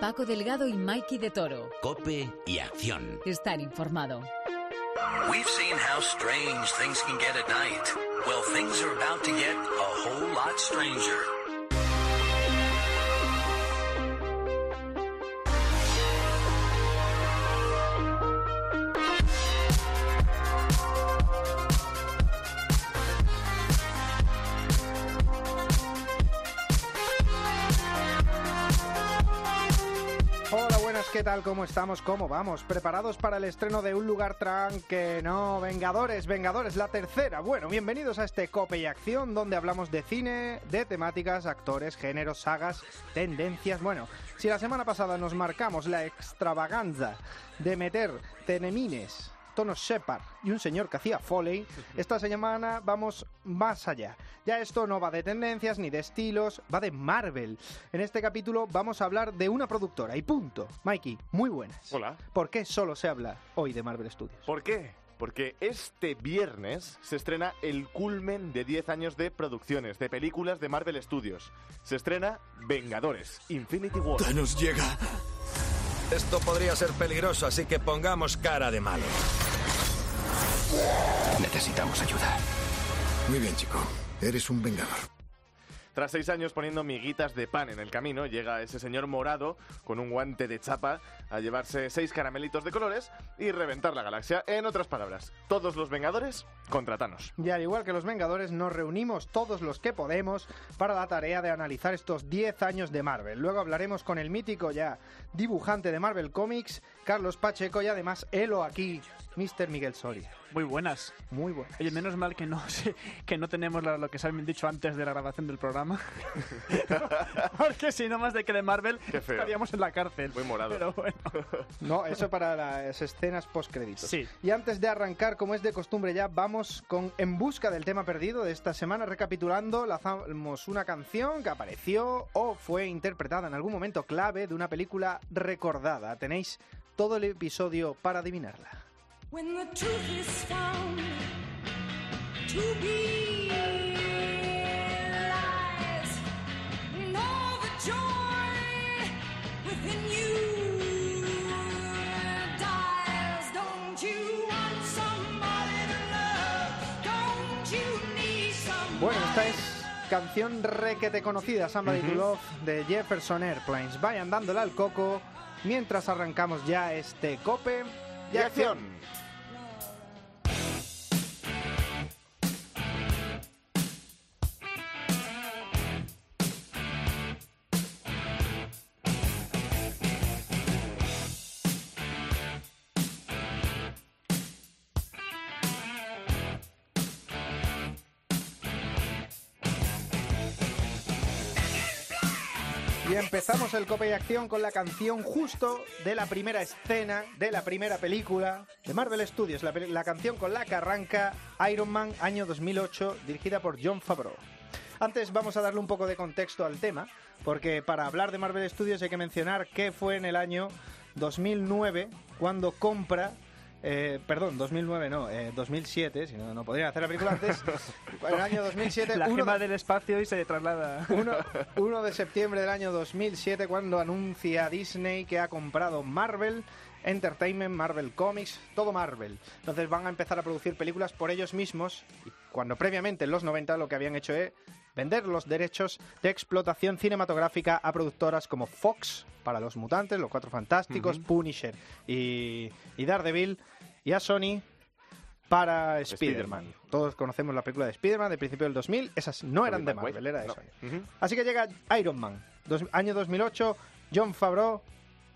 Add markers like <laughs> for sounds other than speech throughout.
Paco Delgado y Mikey de Toro. Cope y acción. Estar informado. We've seen how strange things can get at night. Well, things are about to get a whole lot stranger. ¿Qué tal? ¿Cómo estamos? ¿Cómo vamos? ¿Preparados para el estreno de Un Lugar Tranque? No, Vengadores, Vengadores, la tercera. Bueno, bienvenidos a este Cope y Acción, donde hablamos de cine, de temáticas, actores, géneros, sagas, tendencias. Bueno, si la semana pasada nos marcamos la extravaganza de meter tenemines Tono Shepard y un señor que hacía Foley, <laughs> esta semana vamos más allá. Ya esto no va de tendencias ni de estilos, va de Marvel. En este capítulo vamos a hablar de una productora y punto. Mikey, muy buenas. Hola. ¿Por qué solo se habla hoy de Marvel Studios? ¿Por qué? Porque este viernes se estrena el culmen de 10 años de producciones, de películas de Marvel Studios. Se estrena Vengadores, Infinity War. Thanos llega. Esto podría ser peligroso, así que pongamos cara de malo. Necesitamos ayuda. Muy bien, chico. Eres un vengador. Tras seis años poniendo miguitas de pan en el camino, llega ese señor morado con un guante de chapa a llevarse seis caramelitos de colores y reventar la galaxia. En otras palabras, todos los Vengadores contra Thanos. Y al igual que los Vengadores, nos reunimos todos los que podemos para la tarea de analizar estos 10 años de Marvel. Luego hablaremos con el mítico ya dibujante de Marvel Comics, Carlos Pacheco, y además Elo aquí, Mr. Miguel Soria. Muy buenas. Muy bueno. Oye, menos mal que no <laughs> que no tenemos lo, que se han dicho antes de la grabación del programa. <laughs> Porque si no más de que de Marvel estaríamos en la cárcel. Muy morado. Pero bueno. <laughs> No, eso para las escenas post-créditos. Sí. Y antes de arrancar, como es de costumbre ya, vamos con En busca del tema perdido de esta semana. Recapitulando, lanzamos una canción que apareció o fue interpretada en algún momento clave de una película recordada. Tenéis todo el episodio para adivinarla. When the truth is found to be lies, know the joy within you dies. Don't you want somebody to love? Don't you need somebody? Bueno, esta es canción requete conocida, Somebody to Love, de Jefferson Airplanes. Vayan dándole al coco mientras arrancamos ya este cope Y acción. Y empezamos el Cope y Acción con la canción justo de la primera escena de la primera película de Marvel Studios, la canción con la que arranca Iron Man año 2008, dirigida por John Favreau. Antes vamos a darle un poco de contexto al tema, porque para hablar de Marvel Studios hay que mencionar que fue en el año 2009 cuando compra eh, perdón, 2009 no, eh, 2007, si no, no podrían hacer la película antes. En <laughs> el año 2007, La uno gema de- del espacio y se traslada. 1, 1 <laughs> de septiembre del año 2007 cuando anuncia Disney que ha comprado Marvel Entertainment, Marvel Comics, todo Marvel. Entonces van a empezar a producir películas por ellos mismos cuando previamente en los 90 lo que habían hecho es vender los derechos de explotación cinematográfica a productoras como Fox para Los Mutantes, Los Cuatro Fantásticos, Punisher y, y Daredevil y a Sony para Spider-Man. Todos conocemos la película de Spider-Man de principio del 2000. Esas no eran de Marvel, era de No. Sony. Así que llega Iron Man, dos- año 2008, John Favreau,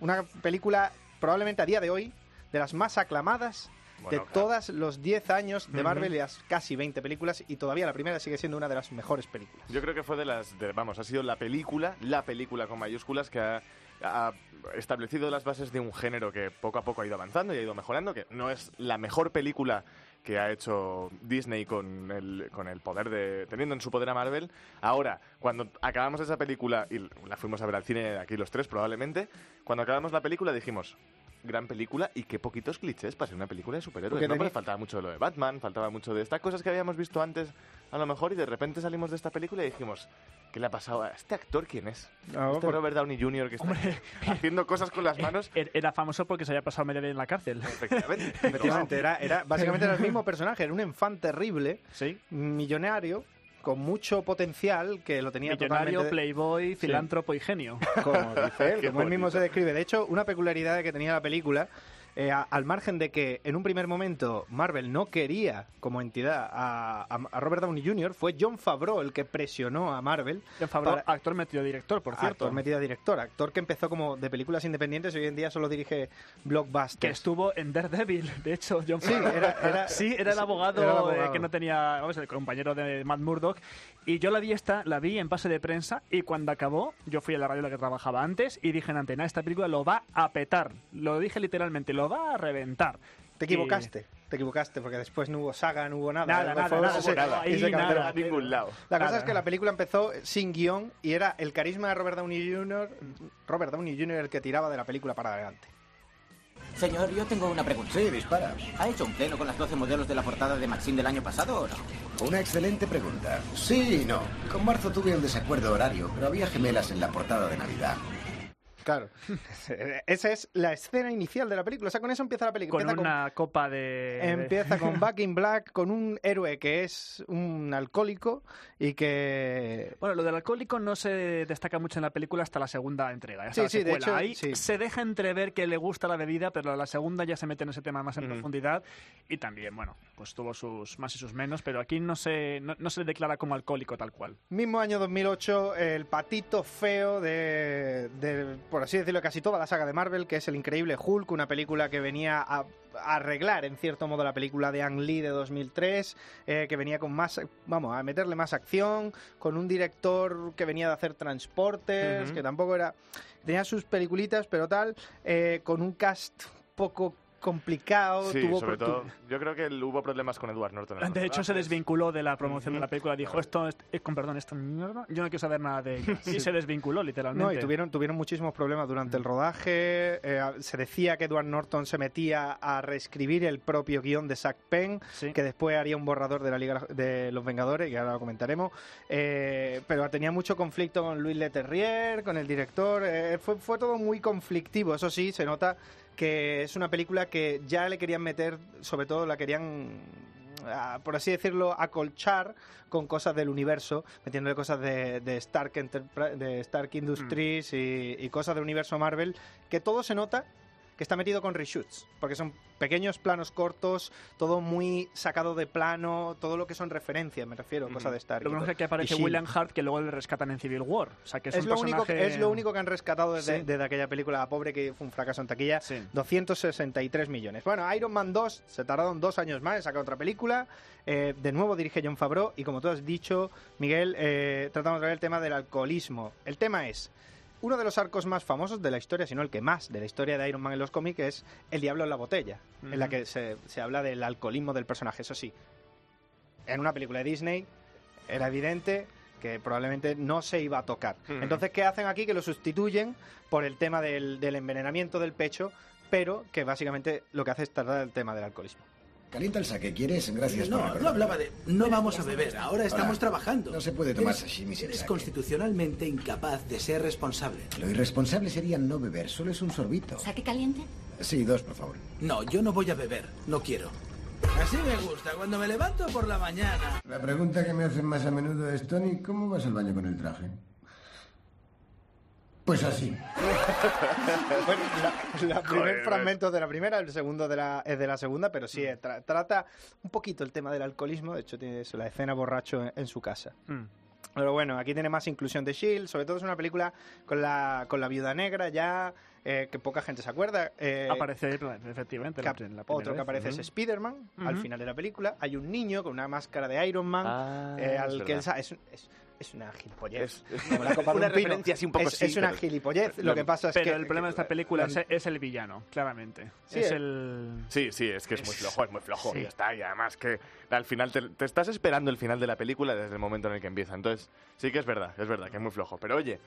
una película probablemente a día de hoy de las más aclamadas Bueno, de claro. todos los 10 años de Marvel y las casi 20 películas y todavía la primera sigue siendo una de las mejores películas. Yo creo que fue de las, de- vamos, ha sido la película, la película con mayúsculas que ha, ha establecido las bases de un género que poco a poco ha ido avanzando y ha ido mejorando, que no es la mejor película que ha hecho Disney con el, con el poder de, teniendo en su poder a Marvel. Ahora, cuando acabamos esa película, y la fuimos a ver al cine aquí los tres probablemente, cuando acabamos la película dijimos, gran película y qué poquitos clichés para ser una película de superhéroes. Porque ¿no? tenía- faltaba mucho lo de Batman, faltaba mucho de estas cosas que habíamos visto antes, a lo mejor, y de repente salimos de esta película y dijimos, ¿qué le ha pasado a este actor? ¿Quién es? No, este por- Robert Downey Jr. que está <laughs> haciendo cosas con las manos. Er- Era famoso porque se había pasado media vida en la cárcel. Efectivamente. <laughs> Efectivamente, era, era, básicamente era el mismo personaje, era un enfant terrible, Sí. millonario, con mucho potencial, que lo tenía Millonario, totalmente... playboy, filántropo y genio. como dice él, <laughs> como él mismo se describe. De hecho, una peculiaridad que tenía la película, eh, a- al margen de que en un primer momento Marvel no quería como entidad a, a- Robert Downey Jr., fue John Favreau el que presionó a Marvel. John Favreau, para- actor metido director, por cierto. Actor metido director, actor que empezó como de películas independientes y hoy en día solo dirige que blockbusters. estuvo en Daredevil, de hecho, John Sí, Favreau. era- era- <laughs> Sí, era el abogado, era el eh, abogado. que no tenía, vamos, el compañero de Matt Murdock. Y yo la vi esta, la vi en pase de prensa y cuando acabó, yo fui a la radio en la que trabajaba antes y dije en antena, esta película lo va a petar. Lo dije literalmente, lo va a reventar. Te equivocaste, te equivocaste, porque después no hubo saga, no hubo nada. Nada, nada, nada, ese- hubo nada, ese nada. a ningún lado. La cosa Nada. es que la película empezó sin guion y era el carisma de Robert Downey Jr. Robert Downey Jr. el que tiraba de la película para adelante. Señor, yo tengo una pregunta. Sí, dispara. ¿Ha hecho un pleno con las 12 modelos de la portada de Maxim del año pasado o no? Una excelente pregunta. Sí y no. Con marzo tuve un desacuerdo horario, pero había gemelas en la portada de Navidad. Claro. <laughs> Esa es la escena inicial de la película. O sea, con eso empieza la película. Con Empieza con- una copa de... Empieza con <laughs> Back in Black, con un héroe que es un alcohólico y que... Bueno, lo del alcohólico no se destaca mucho en la película hasta la segunda entrega. hasta Sí, la sí, de hecho, Ahí sí. se deja entrever que le gusta la bebida, pero la segunda ya se mete en ese tema más en profundidad. Y también, bueno, pues tuvo sus más y sus menos, pero aquí no se, no, no se le declara como alcohólico tal cual. Mismo año 2008, el patito feo de, de, por así decirlo, casi toda la saga de Marvel, que es El Increíble Hulk, una película que venía a, a arreglar, en cierto modo, la película de Ang Lee de 2003, eh, que venía con más, vamos, a meterle más acción, con un director que venía de hacer Transporters, Ujú. que tampoco era... Tenía sus peliculitas, pero tal, eh, con un cast poco complicado. Sí, tuvo sobre todo, yo creo que hubo problemas con Edward Norton. De hecho, se rodajes. desvinculó de la promoción de la película. Dijo, esto es, con perdón, esto es mierda. Yo no quiero saber nada de ello. Y se desvinculó, literalmente. No, y tuvieron, tuvieron muchísimos problemas durante el rodaje. eh, se decía que Edward Norton se metía a reescribir el propio guion de Zack Penn, Sí. que después haría un borrador de la Liga de los Vengadores, que ahora lo comentaremos. Eh, pero tenía mucho conflicto con Luis Leterrier, con el director. eh, fue, fue todo muy conflictivo. Eso sí, se nota que es una película que ya le querían meter, sobre todo la querían a, por así decirlo, acolchar con cosas del universo, metiéndole cosas de, de Stark, Enterpri- de Stark Industries y, y cosas del universo Marvel, que todo se nota que está metido con reshoots, porque son pequeños planos cortos, todo muy sacado de plano, todo lo que son referencias, me refiero, cosas de Stark. Lo que pasa es que aparece. William Hart, que luego le rescatan en Civil War. O sea, que es, Es un lo, único, personaje- es lo único que han rescatado desde, Sí. desde aquella película La Pobre, que fue un fracaso en taquilla. Sí. 263 millones. Bueno, Iron Man 2 se tardaron dos años más en sacar otra película. Eh, de nuevo dirige John Favreau. Y como tú has dicho, Miguel, eh, tratamos de ver el tema del alcoholismo. El tema es. Uno de los arcos más famosos de la historia, si no el que más de la historia de Iron Man en los cómics, es El Diablo en la Botella, en la que se, se habla del alcoholismo del personaje. Eso sí, en una película de Disney era evidente que probablemente no se iba a tocar. Entonces, ¿qué hacen aquí? Que lo sustituyen por el tema del, del envenenamiento del pecho, pero que básicamente lo que hace es tratar el tema del alcoholismo. Calienta el saque, ¿quieres? Gracias por No, no hablaba de... No vamos a beber, ahora estamos Hola. trabajando. No se puede tomar Eres- sashimi sin Eres sake. constitucionalmente incapaz de ser responsable. Lo irresponsable sería no beber, solo es un sorbito. ¿Saque caliente? Sí, dos, por favor. No, yo no voy a beber, no quiero. Así me gusta, cuando me levanto por la mañana. La pregunta que me hacen más a menudo es, Tony, ¿cómo vas al baño con el traje? Pues así. <laughs> bueno, la, la primer fragmento de la primera, el segundo de la, es de la segunda, pero sí, eh, tra- trata un poquito el tema del alcoholismo. De hecho, tiene eso, la escena borracho en, en su casa. Mm. Pero bueno, aquí tiene más inclusión de Shield. Sobre todo es una película con la, con la viuda negra ya, eh, que poca gente se acuerda. eh, Aparece efectivamente que la, la otro que vez. aparece es Ujú. Spider-Man al Ujú. final de la película. Hay un niño con una máscara de Iron Man. Ah, eh, es al que él sa- es, es- es una gilipollez. Es- una un pino. referencia así un poco es, sí, es una pero- gilipollez. Lo que pasa es Pero que. el problema de esta película la- es, es el villano, claramente. Sí, es eh. el... Sí, sí, es que es muy flojo, es muy flojo. Sí. Y ya está, y además que al final te, te estás esperando el final de la película desde el momento en el que empieza. Entonces, sí que es verdad, es verdad que es muy flojo. Pero oye,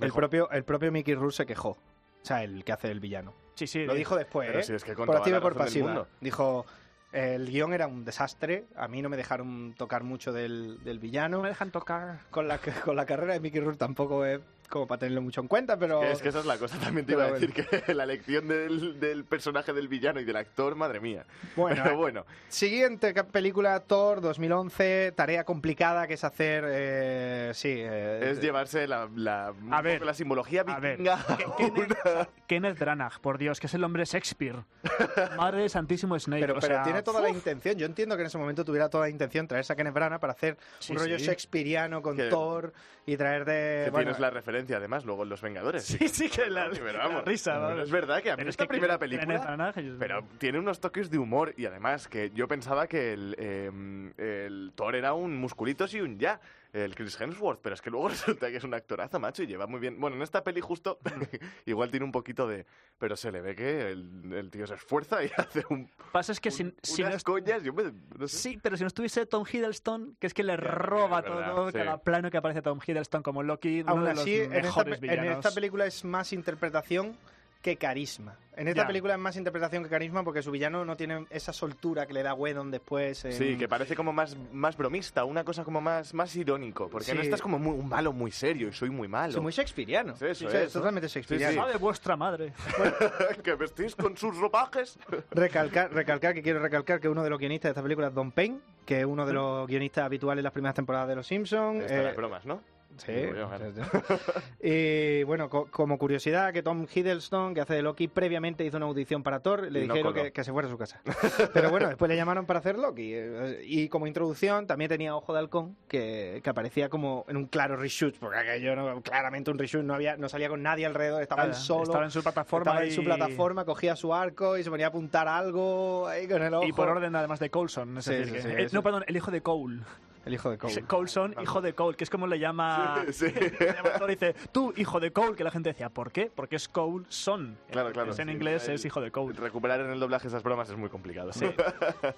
el, propio, el propio Mickey Rourke se quejó. O sea, el que hace el villano. Sí, sí. Lo dijo después, Pero ¿eh? si es que con por activa y por pasiva. Dijo, el guion era un desastre, a mí no me dejaron tocar mucho del, del villano. No me dejan tocar. Con la, con la carrera de Mickey Rourke tampoco es como para tenerlo mucho en cuenta, pero... Es que esa es la cosa, también te Pero iba a decir que <laughs> la elección del, del personaje del villano y del actor, madre mía. Bueno, Pero bueno, Siguiente película, Thor 2011, tarea complicada que es hacer, eh, sí... eh, es llevarse la, la, A ver, la simbología a ver, vikinga. Kenneth, <laughs> Kenneth Branagh, por Dios, que es el hombre Shakespeare. <laughs> Madre de Santísimo Snape. Pero, o pero sea, tiene toda la intención. Yo entiendo que en ese momento tuviera toda la intención traerse a Kenneth Branagh para hacer Sí, un rollo sí. shakespeariano con Que- Thor y traer de... Que bueno, tienes la referencia, además, luego en Los Vengadores. Sí, sí, que la, Pero la vamos, risa. pero vamos. Es verdad que a mí Pero es esta que primera película... Pero tiene unos toques de humor y además que yo pensaba que el, eh, el Thor era un musculitos y un ya, el Chris Hemsworth, pero es que luego <laughs> resulta que es un actorazo, macho, y lleva muy bien. Bueno, en esta peli justo <laughs> igual tiene un poquito de... Pero se le ve que el, el tío se esfuerza y <laughs> hace un, Pasa es que si, si no unas coñas, yo me- no sé. Sí, pero si no estuviese Tom Hiddleston, que es que le roba verdad, todo, sí. cada plano que aparece Tom Hiddleston como Loki, uno Aún de así, los en esta, mejores en villanos. esta película es más interpretación que carisma. En esta Ya. película es más interpretación que carisma porque su villano no tiene esa soltura que le da Whedon después. en- Sí, que parece como más, más bromista, una cosa como más, más irónico, porque no estás como muy, un malo muy serio y soy muy malo. Sí, muy shakespeariano. Sí, eso Sí, es, es totalmente shakespeariano. sí. De vuestra madre. <laughs> que vestís con sus ropajes. Recalcar, recalcar que quiero recalcar que uno de los guionistas de esta película es Don Payne, que es uno de los guionistas habituales en las primeras temporadas de Los Simpsons. Están las bromas, ¿no? Sí. Yo, <laughs> y bueno, co- como curiosidad, que Tom Hiddleston, que hace de Loki, previamente hizo una audición para Thor, le no dijeron que, que se fuera a su casa. <laughs> Pero bueno, después le llamaron para hacer Loki. eh, Y como introducción, también tenía Ojo de Halcón, que, que aparecía como en un claro reshoot, porque aquello no, claramente un reshoot, no, había, no salía con nadie alrededor, estaba él solo. estaba en su plataforma estaba en su plataforma, cogía su arco y se ponía a apuntar algo ahí con el ojo. Y por orden además de Coulson. Es Sí, decir, sí, que- sí, eh, no, perdón, el hijo de Cole. El hijo de Cole. Coulson, hijo de Cole, que es como le llama... Sí, <laughs> sí. le llama Thor y dice, tú, hijo de Cole, que la gente decía, ¿por qué? Porque es Coulson. Claro, claro. Es en sí. inglés El- es hijo de Cole. Recuperar en el doblaje esas bromas es muy complicado. Sí. <laughs>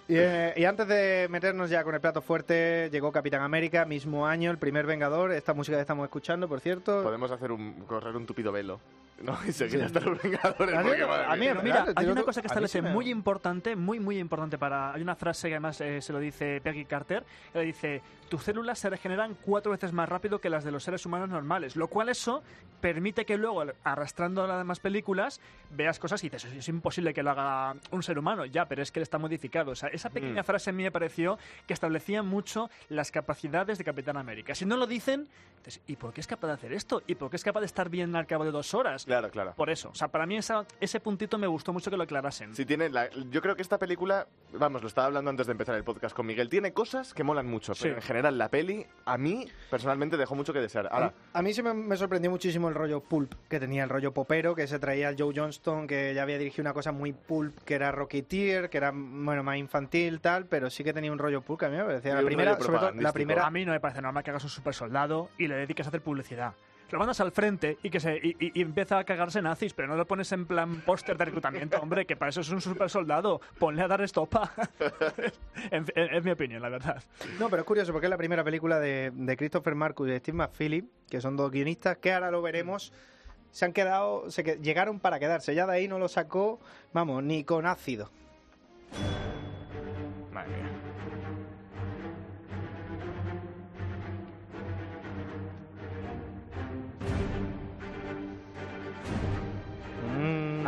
Y, eh, y antes de meternos ya con el plato fuerte, llegó Capitán América, mismo año, el primer Vengador. Esta música que estamos escuchando, por cierto. Podemos hacer un correr un tupido velo. <laughs> ¿no? Y seguir hasta los Vengadores. A mí- porque, madre a mí mía. en Mira, hay una cosa que establece muy importante, muy, muy importante para... Hay una frase que además eh, se lo dice Peggy Carter, que le dice, tus células se regeneran cuatro veces más rápido que las de los seres humanos normales, lo cual eso permite que luego, arrastrando a las demás películas, veas cosas y dices, es imposible que lo haga un ser humano, ya, pero es que él está modificado. O sea, esa pequeña Mm. frase a mí me pareció que establecía mucho las capacidades de Capitán América. Si no lo dicen, dices, ¿y por qué es capaz de hacer esto? ¿Y por qué es capaz de estar bien al cabo de dos horas? Claro, claro. Por eso, o sea, para mí esa- ese puntito me gustó mucho que lo aclarasen. Sí, tiene la- yo creo que esta película, vamos, lo estaba hablando antes de empezar el podcast con Miguel, tiene cosas que molan mucho, pero Sí. en general la peli, a mí, personalmente, dejó mucho que desear. Ahora, A, a mí sí me, me sorprendió muchísimo el rollo pulp que tenía, el rollo popero, que se traía el Joe Johnston, que ya había dirigido una cosa muy pulp, que era Rocketeer, que era bueno más infantil, tal, pero sí que tenía un rollo pulp que a mí me parecía. La primera, rollo sobre todo, la primera. A mí no me parece normal que hagas un super soldado y le dediques a hacer publicidad. Lo mandas al frente y que se y, empieza a cagarse nazis, pero no lo pones en plan póster de reclutamiento, hombre, que para eso es un super soldado. Ponle a dar estopa. <laughs> es mi opinión, la verdad. No, pero es curioso porque es la primera película de, de Christopher Marcus y de Steve McPhilly, que son dos guionistas, que ahora lo veremos. Se han quedado, se que- llegaron para quedarse. Ya de ahí no lo sacó, vamos, ni con ácido.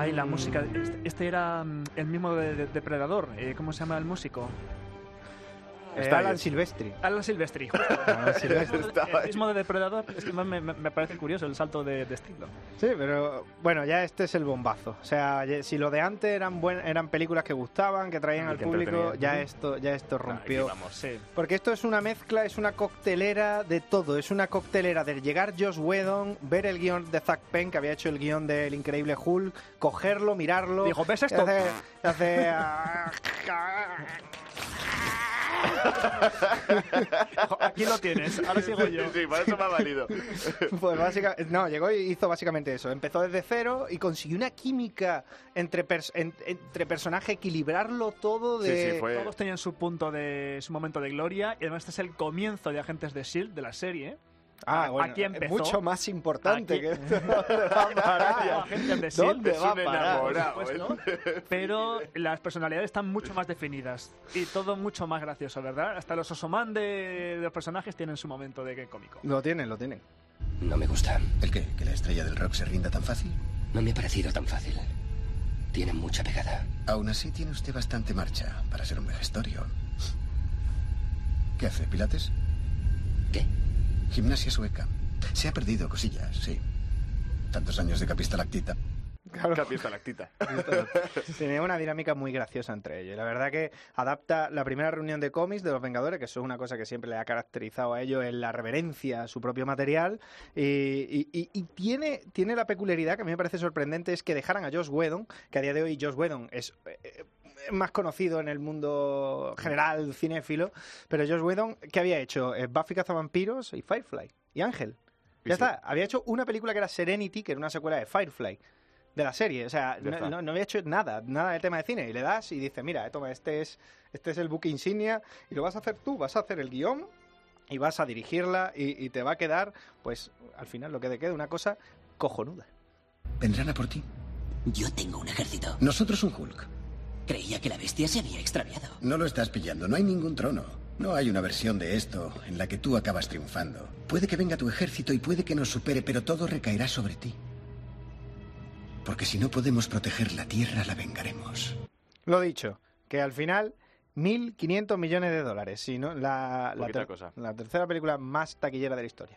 Ay, la música. Este, este era mm, el mismo de, de- Depredador. eh, ¿Cómo se llama el músico? Está Eh, Alan Silvestri. Alan Silvestri. <laughs> Alan Silvestri. El mismo de Depredador. Es que me, me- me parece curioso el salto de, de estilo. Sí, pero bueno, ya este es el bombazo. O sea, si lo de antes eran buen, eran películas que gustaban, que traían Y al que público, ya esto, ya esto rompió. Aquí vamos. Sí. Porque esto es una mezcla, es una coctelera de todo. Es una coctelera de llegar Josh Whedon, ver el guion de Zack Penn, que había hecho el guion del Increíble Hulk, cogerlo, mirarlo. Dijo, ¿ves y esto? hace- y hace, <laughs> <laughs> Aquí lo tienes, ahora sigo yo. Sí, sí, para eso me ha valido. <laughs> Pues básicamente, no, llegó y hizo básicamente eso. Empezó desde cero y consiguió una química entre, pers- en- entre personajes, equilibrarlo todo Sí, de... sí, fue... Todos tenían su punto de su momento de gloria y además este es el comienzo de Agentes de Shield de la serie Ah, bueno, aquí es empezó. mucho más importante Aquí- que esto. <laughs> <laughs> ¿Dónde va a parar? Agentes de S.H.I.E.L.D. ¿Dónde es va a un parar? enamorado, por supuesto, <laughs> Pero las personalidades están mucho más definidas y todo mucho más gracioso, ¿verdad? Hasta los Osoman de, de los personajes tienen su momento de cómico. Lo tienen, lo tienen. No me gusta. ¿El qué? ¿Que la estrella del rock se rinda tan fácil? No me ha parecido tan fácil. Tiene mucha pegada. Aún así tiene usted bastante marcha para ser un vejestorio. ¿Qué hace? ¿Pilates? ¿Qué? Gimnasia sueca. Se ha perdido cosillas, sí. Tantos años de capistalactita. Claro. Capistalactita. <laughs> Tenía una dinámica muy graciosa entre ellos. La verdad que adapta la primera reunión de cómics de los Vengadores, que eso es una cosa que siempre le ha caracterizado a ellos en la reverencia a su propio material. Y, y- y- y tiene, tiene la peculiaridad que a mí me parece sorprendente, es que dejaran a Josh Whedon, que a día de hoy Josh Whedon es... eh, eh, más conocido en el mundo general cinéfilo, pero Josh Whedon, ¿qué había hecho? Eh, Buffy Cazavampiros y Firefly y Ángel. Ya sí. está, había hecho una película que era Serenity, que era una secuela de Firefly de la serie. O sea, no, está. no- no había hecho nada, nada de tema de cine. Y le das y dice, mira, toma, este es, este es el buque insignia y lo vas a hacer tú, vas a hacer el guion y vas a dirigirla y, y te va a quedar, pues, al final lo que te quede, una cosa cojonuda. ¿Vendrán a por ti? Yo tengo un ejército. Nosotros un Hulk. Creía que la bestia se había extraviado. No lo estás pillando, no hay ningún trono. No hay una versión de esto en la que tú acabas triunfando. Puede que venga tu ejército y puede que nos supere, pero todo recaerá sobre ti. Porque si no podemos proteger la tierra, la vengaremos. Lo dicho, que al final... 1.500 millones de dólares, si no, la, la, ter- cosa. la tercera película más taquillera de la historia.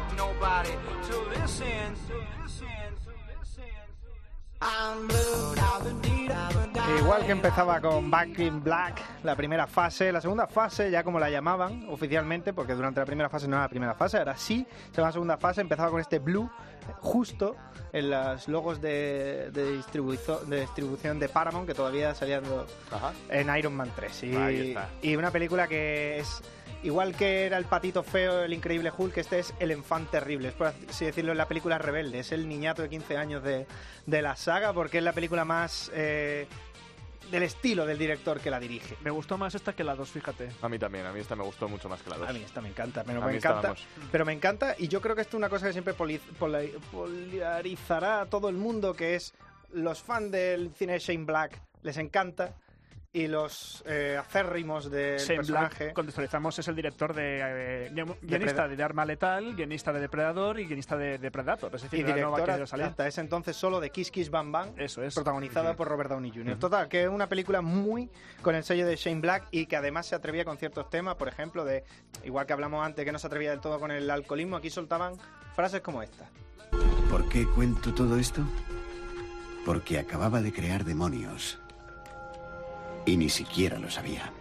nobody to listen. Igual que empezaba con Back in Black, la primera fase, la segunda fase, ya como la llamaban oficialmente, porque durante la primera fase no era la primera fase, ahora sí, se llama segunda fase, empezaba con este blue justo en los logos de, de, de distribución de Paramount, que todavía salían en Iron Man 3. Y, Ahí está. y una película que es... Igual que era el patito feo, el increíble Hulk, este es el enfant terrible. Es por así decirlo en la película Rebelde. Es el niñato de 15 años de, de la saga porque es la película más eh, del estilo del director que la dirige. Me gustó más esta que la dos, fíjate. A mí también, a mí esta me gustó mucho más que la dos. A mí esta me encanta, pero A me encanta, pero me encanta y yo creo que esto es una cosa que siempre polarizará a todo el mundo, que es los fans del cine de Shane Black les encanta y los eh, acérrimos del Shane personaje. Black, contextualizamos, es el director de eh, guion- guionista Depred- de Arma Letal, guionista de Depredador y guionista de, de Predator. Es decir, y de directora ha salido. hasta ese entonces solo de Kiss Kiss Bang Bang, Eso es. protagonizada por Robert Downey Jr. Total, que es una película muy con el sello de Shane Black y que además se atrevía con ciertos temas, por ejemplo, de igual que hablamos antes que no se atrevía del todo con el alcoholismo, aquí soltaban frases como esta. ¿Por qué cuento todo esto? Porque acababa de crear demonios. Y ni siquiera lo sabía.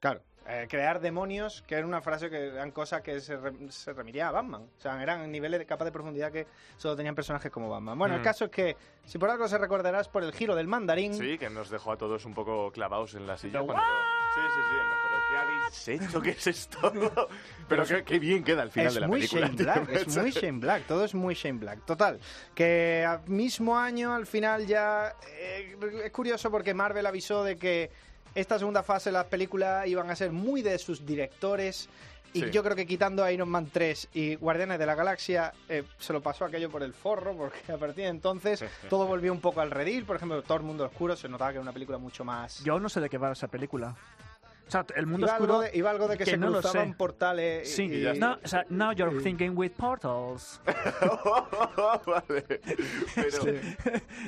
Claro. eh, crear demonios, que era una frase que eran cosas que se, re- se remitía a Batman. O sea, eran niveles de capa de profundidad que solo tenían personajes como Batman. Bueno, el Mm. caso es que, si por algo se recordarás por el giro del mandarín, Sí, que nos dejó a todos un poco clavados en la silla. Cuando- Sí, sí, sí. pero ¿qué habéis hecho? ¿Qué es esto? <laughs> pero qué, qué bien queda al final es de la muy película. Shane tío, Black, es muy <laughs> Shane Black, todo es muy Shane Black. Total, que al mismo año, al final ya... eh, es curioso porque Marvel avisó de que esta segunda fase de las películas iban a ser muy de sus directores y Sí. yo creo que quitando a Iron Man 3 y Guardianes de la Galaxia eh, se lo pasó aquello por el forro porque a partir de entonces todo volvió un poco al redil. Por ejemplo, Thor Mundo Oscuro se notaba que era una película mucho más... Yo aún no sé de qué va esa película. O sea, el mundo Iba oscuro. algo, de, iba algo de que, se no lo cruzaban sé. portales Sí, y- no, o sea, now you're thinking with portals. <laughs> vale. Pero,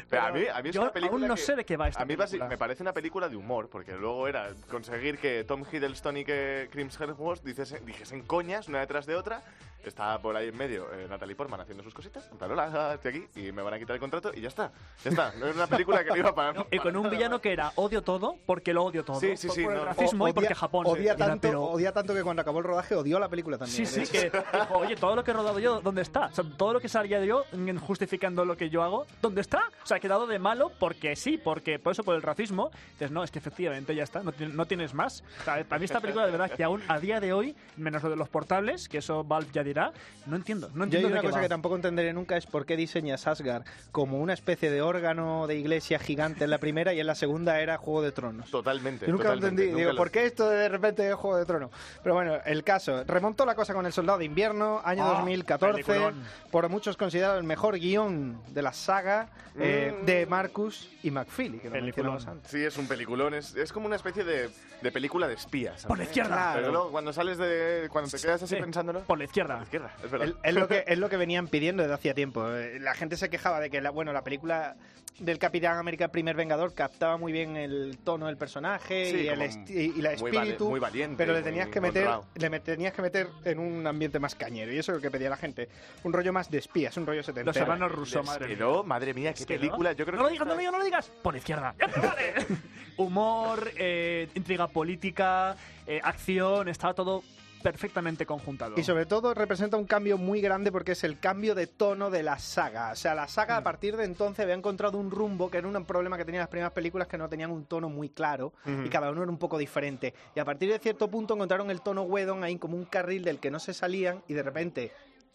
pero a mí, a mí es yo una película aún no que- sé de qué va esta A mí película. me parece una película de humor, porque luego era conseguir que Tom Hiddleston y que Chris Hemsworth dijesen coñas una detrás de otra está por ahí en medio eh, Natalie Portman haciendo sus cositas, en plan, hola, estoy aquí, y me van a quitar el contrato y ya está. Ya está. No es una película que no iba para... Y con un villano que era odio todo porque lo odio todo. Sí, sí, sí, Por el no, racismo y Odia- porque Japón. Odia tanto, pero- odia tanto que cuando acabó el rodaje odió la película también. Sí, sí, que dijo, oye, todo lo que he rodado yo, ¿dónde está? O sea, todo lo que salía yo justificando lo que yo hago, ¿dónde está? O sea, ha quedado de malo porque sí, porque por eso, por el racismo. Dices, no, es que efectivamente ya está, no, no tienes más. O sea, para mí esta película, de verdad, que aún a día de hoy, menos lo de los portables, que eso Valve ya dirá, no entiendo. No Yo entiendo hay de una qué cosa va. que tampoco entenderé nunca es por qué diseñas Asgard como una especie de órgano de iglesia gigante en la primera y en la segunda era Juego de Tronos. Totalmente. Yo nunca lo totalmente, entendí. nunca Digo, lo- ¿por qué esto de repente es Juego de Tronos? Pero bueno, el caso. Remontó la cosa con El Soldado de Invierno, año Ah, 2014. peliculón. Por muchos considerado el mejor guion de la saga eh, Mm. de Marcus y McFeely, que lo antes. Sí, es un peliculón, es, es como una especie de, de película de espías. Por la izquierda. Pero luego cuando sales de... cuando te quedas así Sí, pensándolo... Por la izquierda. A la izquierda, es verdad. Es, es lo que, es lo que venían pidiendo desde hacía tiempo. Eh, La gente se quejaba de que la, bueno, la película del Capitán América Primer Vengador captaba muy bien el tono del personaje Sí, y, el y- la espíritu, muy valiente, pero le tenías que meter le tenías que meter en un ambiente más cañero y eso es lo que pedía la gente. Un rollo más de espías, un rollo Los setentero. hermanos rusos, madre mía. Quedó, madre mía, qué película. Yo creo no lo digas, no lo digas, no lo digas. Por izquierda. <laughs> Humor, eh, intriga política, eh, acción, estaba todo perfectamente conjuntado. Y sobre todo representa un cambio muy grande porque es el cambio de tono de la saga. O sea, la saga Mm. a partir de entonces había encontrado un rumbo que era un problema que tenían las primeras películas que no tenían un tono muy claro y cada uno era un poco diferente. Y a partir de cierto punto encontraron el tono Whedon ahí como un carril del que no se salían y de repente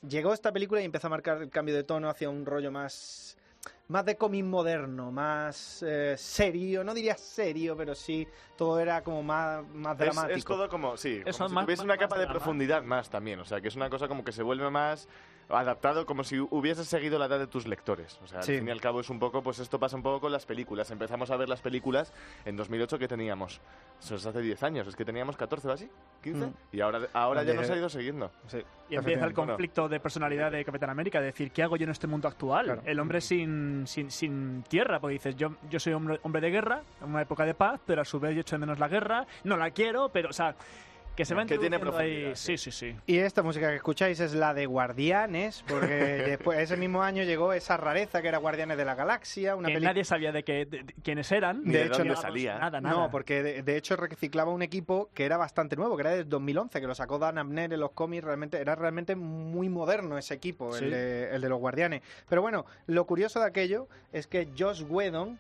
llegó esta película y empezó a marcar el cambio de tono hacia un rollo más más de cómic moderno, más eh, serio, no diría serio, pero sí, todo era como más, más Es, dramático. es todo como, sí, como Eso, si más- tuviese más- una más capa de drama. profundidad más también. O sea, que es una cosa como que se vuelve más adaptado, como si hubieses seguido la edad de tus lectores. O sea, Sí. al fin y al cabo es un poco, pues esto pasa un poco con las películas. Empezamos a ver las películas en 2008 que teníamos. Eso es hace 10 años, es que teníamos 14 o así, 15. Mm. Y ahora, ahora ya nos ha ido siguiendo. Sí, Y empieza el. Bueno. conflicto de personalidad de Capitán América, de decir, ¿qué hago yo en este mundo actual? Claro. El hombre sin, sin, sin tierra, porque dices, yo, yo soy hombre, hombre de guerra, en una época de paz, pero a su vez yo echo de menos la guerra, no la quiero, pero, o sea, que se va Que tiene ahí- profundidad, Sí, sí, sí. Y esta música que escucháis es la de Guardianes, porque <laughs> después ese mismo año llegó esa rareza que era Guardianes de la Galaxia, una que nadie sabía de, qué- de- de quiénes eran. Ni De de hecho, dónde no- salía. Nada, nada. No, porque de, de hecho reciclaba un equipo que era bastante nuevo, que era del 2011, que lo sacó Dan Abner en los cómics, realmente era realmente muy moderno ese equipo, Sí. el, de, el de los Guardianes. Pero bueno, lo curioso de aquello es que Josh Whedon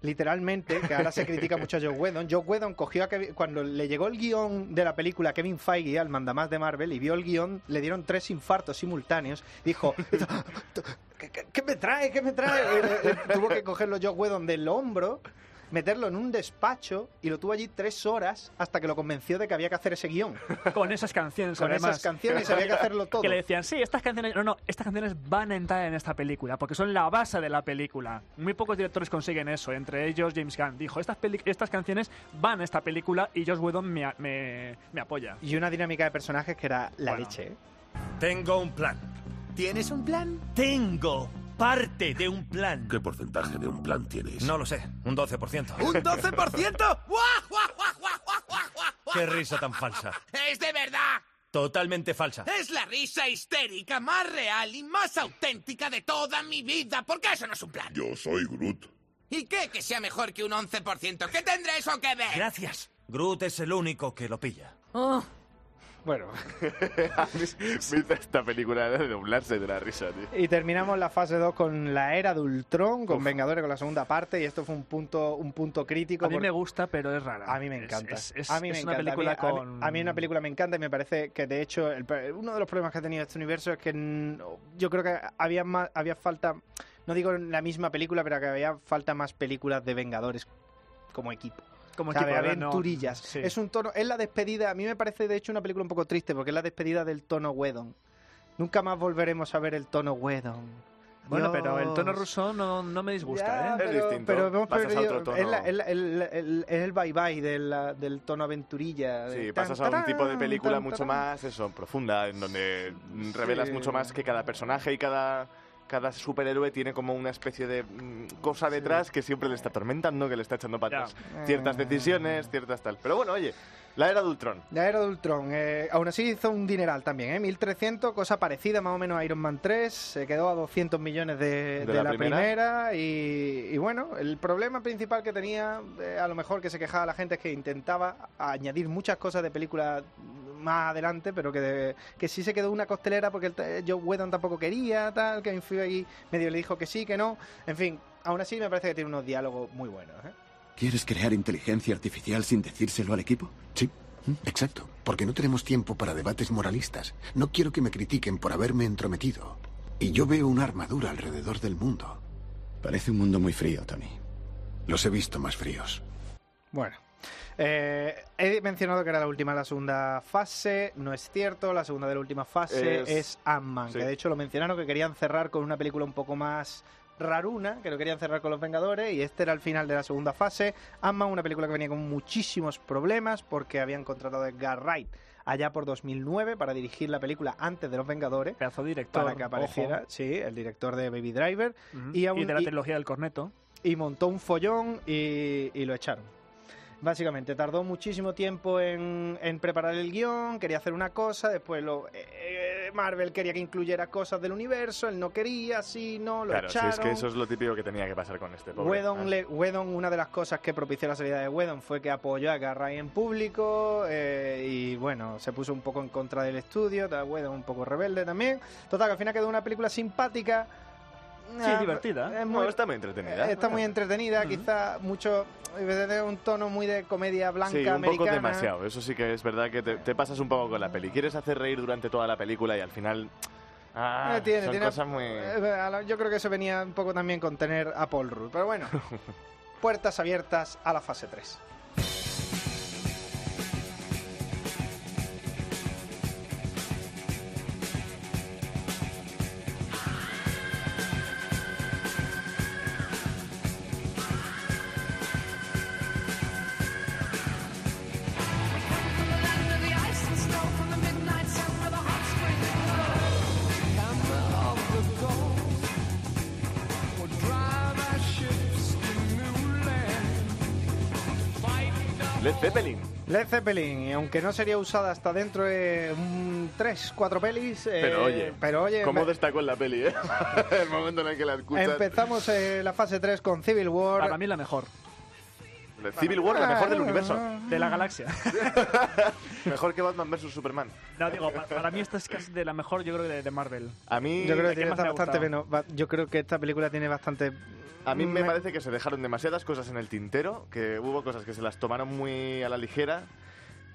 literalmente, que ahora se critica <laughs> mucho a Josh Whedon, Josh Whedon cogió a Kevin, cuando le llegó el guion de la película a Kevin Feige, al mandamás de Marvel, y vio el guion, le dieron tres infartos simultáneos, dijo, <laughs> ¿qué, qué- qué me trae? ¿Qué me trae? Eh, eh, tuvo que cogerlo Josh Whedon del hombro, meterlo en un despacho, y lo tuvo allí tres horas hasta que lo convenció de que había que hacer ese guion. Con esas canciones, Con además. esas canciones había que hacerlo todo. <laughs> Que le decían, sí, estas canciones. No, no, estas canciones van a entrar en esta película, porque son la base de la película. Muy pocos directores consiguen eso, entre ellos James Gunn. Dijo, estas, peli- estas canciones van a esta película y Josh Whedon me, a- me, me apoya. Y una dinámica de personajes que era la Bueno. leche. ¿eh? Tengo un plan. ¿Tienes un plan? Tengo parte de un plan. ¿Qué porcentaje de un plan tienes? No lo sé, un 12%. ¿Un 12%? <laughs> ¡Guau, guau, guau, guau, guau, guau, guau! Qué risa tan falsa. <laughs> ¡Es de verdad! Totalmente falsa. Es la risa histérica más real y más auténtica de toda mi vida. ¿Por qué eso no es un plan? Yo soy Groot. ¿Y qué que sea mejor que un 11%? ¿Qué tendrá eso que ver? Gracias. Groot es el único que lo pilla. Bueno, <laughs> esta película de doblarse de la risa, tío. y terminamos la fase 2 con la era de Ultron, con Vengadores, con la segunda parte, y esto fue un punto, un punto crítico. A mí porque- me gusta, pero es rara. A mí me Es- encanta. Es, es- a mí me es una encanta. película a mí, a mí- con... a mí una película me encanta y me parece que de hecho el- uno de los problemas que ha tenido este universo es que mm, yo creo que había más, había falta, no digo en la misma película, pero que había falta más películas de Vengadores como equipo. Como aventurillas. sí. Es un tono, es la despedida. A mí me parece de hecho una película un poco triste porque es la despedida del tono Whedon. Nunca más volveremos a ver el tono Whedon. Bueno, pero el tono ruso no, no me disgusta, Ya, ¿eh? Es distinto. Pero hemos Pasas a perdido- otro tono. Es, la- es la- el, el- es el bye bye del, del tono aventurilla. de Sí, tan, pasas a un tarán, tipo de película tan, mucho tarán. más, eso, profunda, en donde revelas mucho más que cada personaje y cada, cada superhéroe tiene como una especie de mm, cosa detrás que siempre le está atormentando, que le está echando patas. Ciertas decisiones, ciertas tal. Pero bueno, oye, La era de Ultron. La era de Ultron. eh, aún así hizo un dineral también, ¿eh? 1.300, cosa parecida más o menos a Iron Man 3. Se quedó a 200 millones de, de la la, primera. primera. y, y bueno, el problema principal que tenía, eh, a lo mejor que se quejaba la gente, es que intentaba añadir muchas cosas de película más adelante, pero que, de- que sí se quedó una costelera porque el t- Joe Whedon tampoco quería, tal, que ahí medio le dijo que sí, que no. En fin, aún así me parece que tiene unos diálogos muy buenos, ¿eh? ¿Quieres crear inteligencia artificial sin decírselo al equipo? Sí, exacto. Porque no tenemos tiempo para debates moralistas. No quiero que me critiquen por haberme entrometido. Y yo veo una armadura alrededor del mundo. Parece un mundo muy frío, Tony. Los he visto más fríos. Bueno. eh, he mencionado que era la última de la segunda fase, no es cierto, la segunda de la última fase Es- es, Ant-Man, sí. que de hecho lo mencionaron que querían cerrar con una película un poco más raruna, que lo querían cerrar con los Vengadores, y este era el final de la segunda fase. Ant-Man, una película que venía con muchísimos problemas porque habían contratado a Edgar Wright allá por 2009 para dirigir la película antes de los Vengadores. Pedazo director. Para que apareciera, ojo. sí, el director de Baby Driver. Y, aún- y de la y- trilogía del corneto. y montó un follón y, y lo echaron. Básicamente, tardó muchísimo tiempo en, en preparar el guion, quería hacer una cosa, después lo, eh, Marvel quería que incluyera cosas del universo, él no quería, sí, no, lo Claro, echaron. es que eso es lo típico que tenía que pasar con este pobre. Whedon, Ah. le- Whedon, una de las cosas que propició la salida de Whedon fue que apoyó a Garray en público eh, y bueno, se puso un poco en contra del estudio, Whedon un poco rebelde también. Total, que al final quedó una película simpática. Sí, Ah, divertida. es No, muy- está muy entretenida. eh, Está muy entretenida, quizá mucho de un tono muy de comedia blanca Sí, un americana. poco demasiado. Eso sí que es verdad que te, te pasas un poco con la peli. Quieres hacer reír durante toda la película y al final... Ah, Eh, tiene, son tiene- cosas muy... eh, yo creo que eso venía un poco también con tener a Paul Rudd. Pero bueno, <laughs> puertas abiertas a la fase 3. Led Zeppelin. Led Zeppelin, y aunque no sería usada hasta dentro de 3, 4 pelis. eh, Pero oye, pero oye ¿cómo me- destacó en la peli, eh? <laughs> El momento en el que la escuchas. empezamos eh, la fase 3 con Civil War. Para mí la mejor. Civil War, la mejor del universo. De la galaxia. <laughs> Mejor que Batman vs Superman. No, digo, pa- para mí esta es casi de la mejor, yo creo, de, de Marvel. A mí, Yo creo que tiene bastante Yo creo que esta película tiene bastante. A mí me parece que se dejaron demasiadas cosas en el tintero, que hubo cosas que se las tomaron muy a la ligera.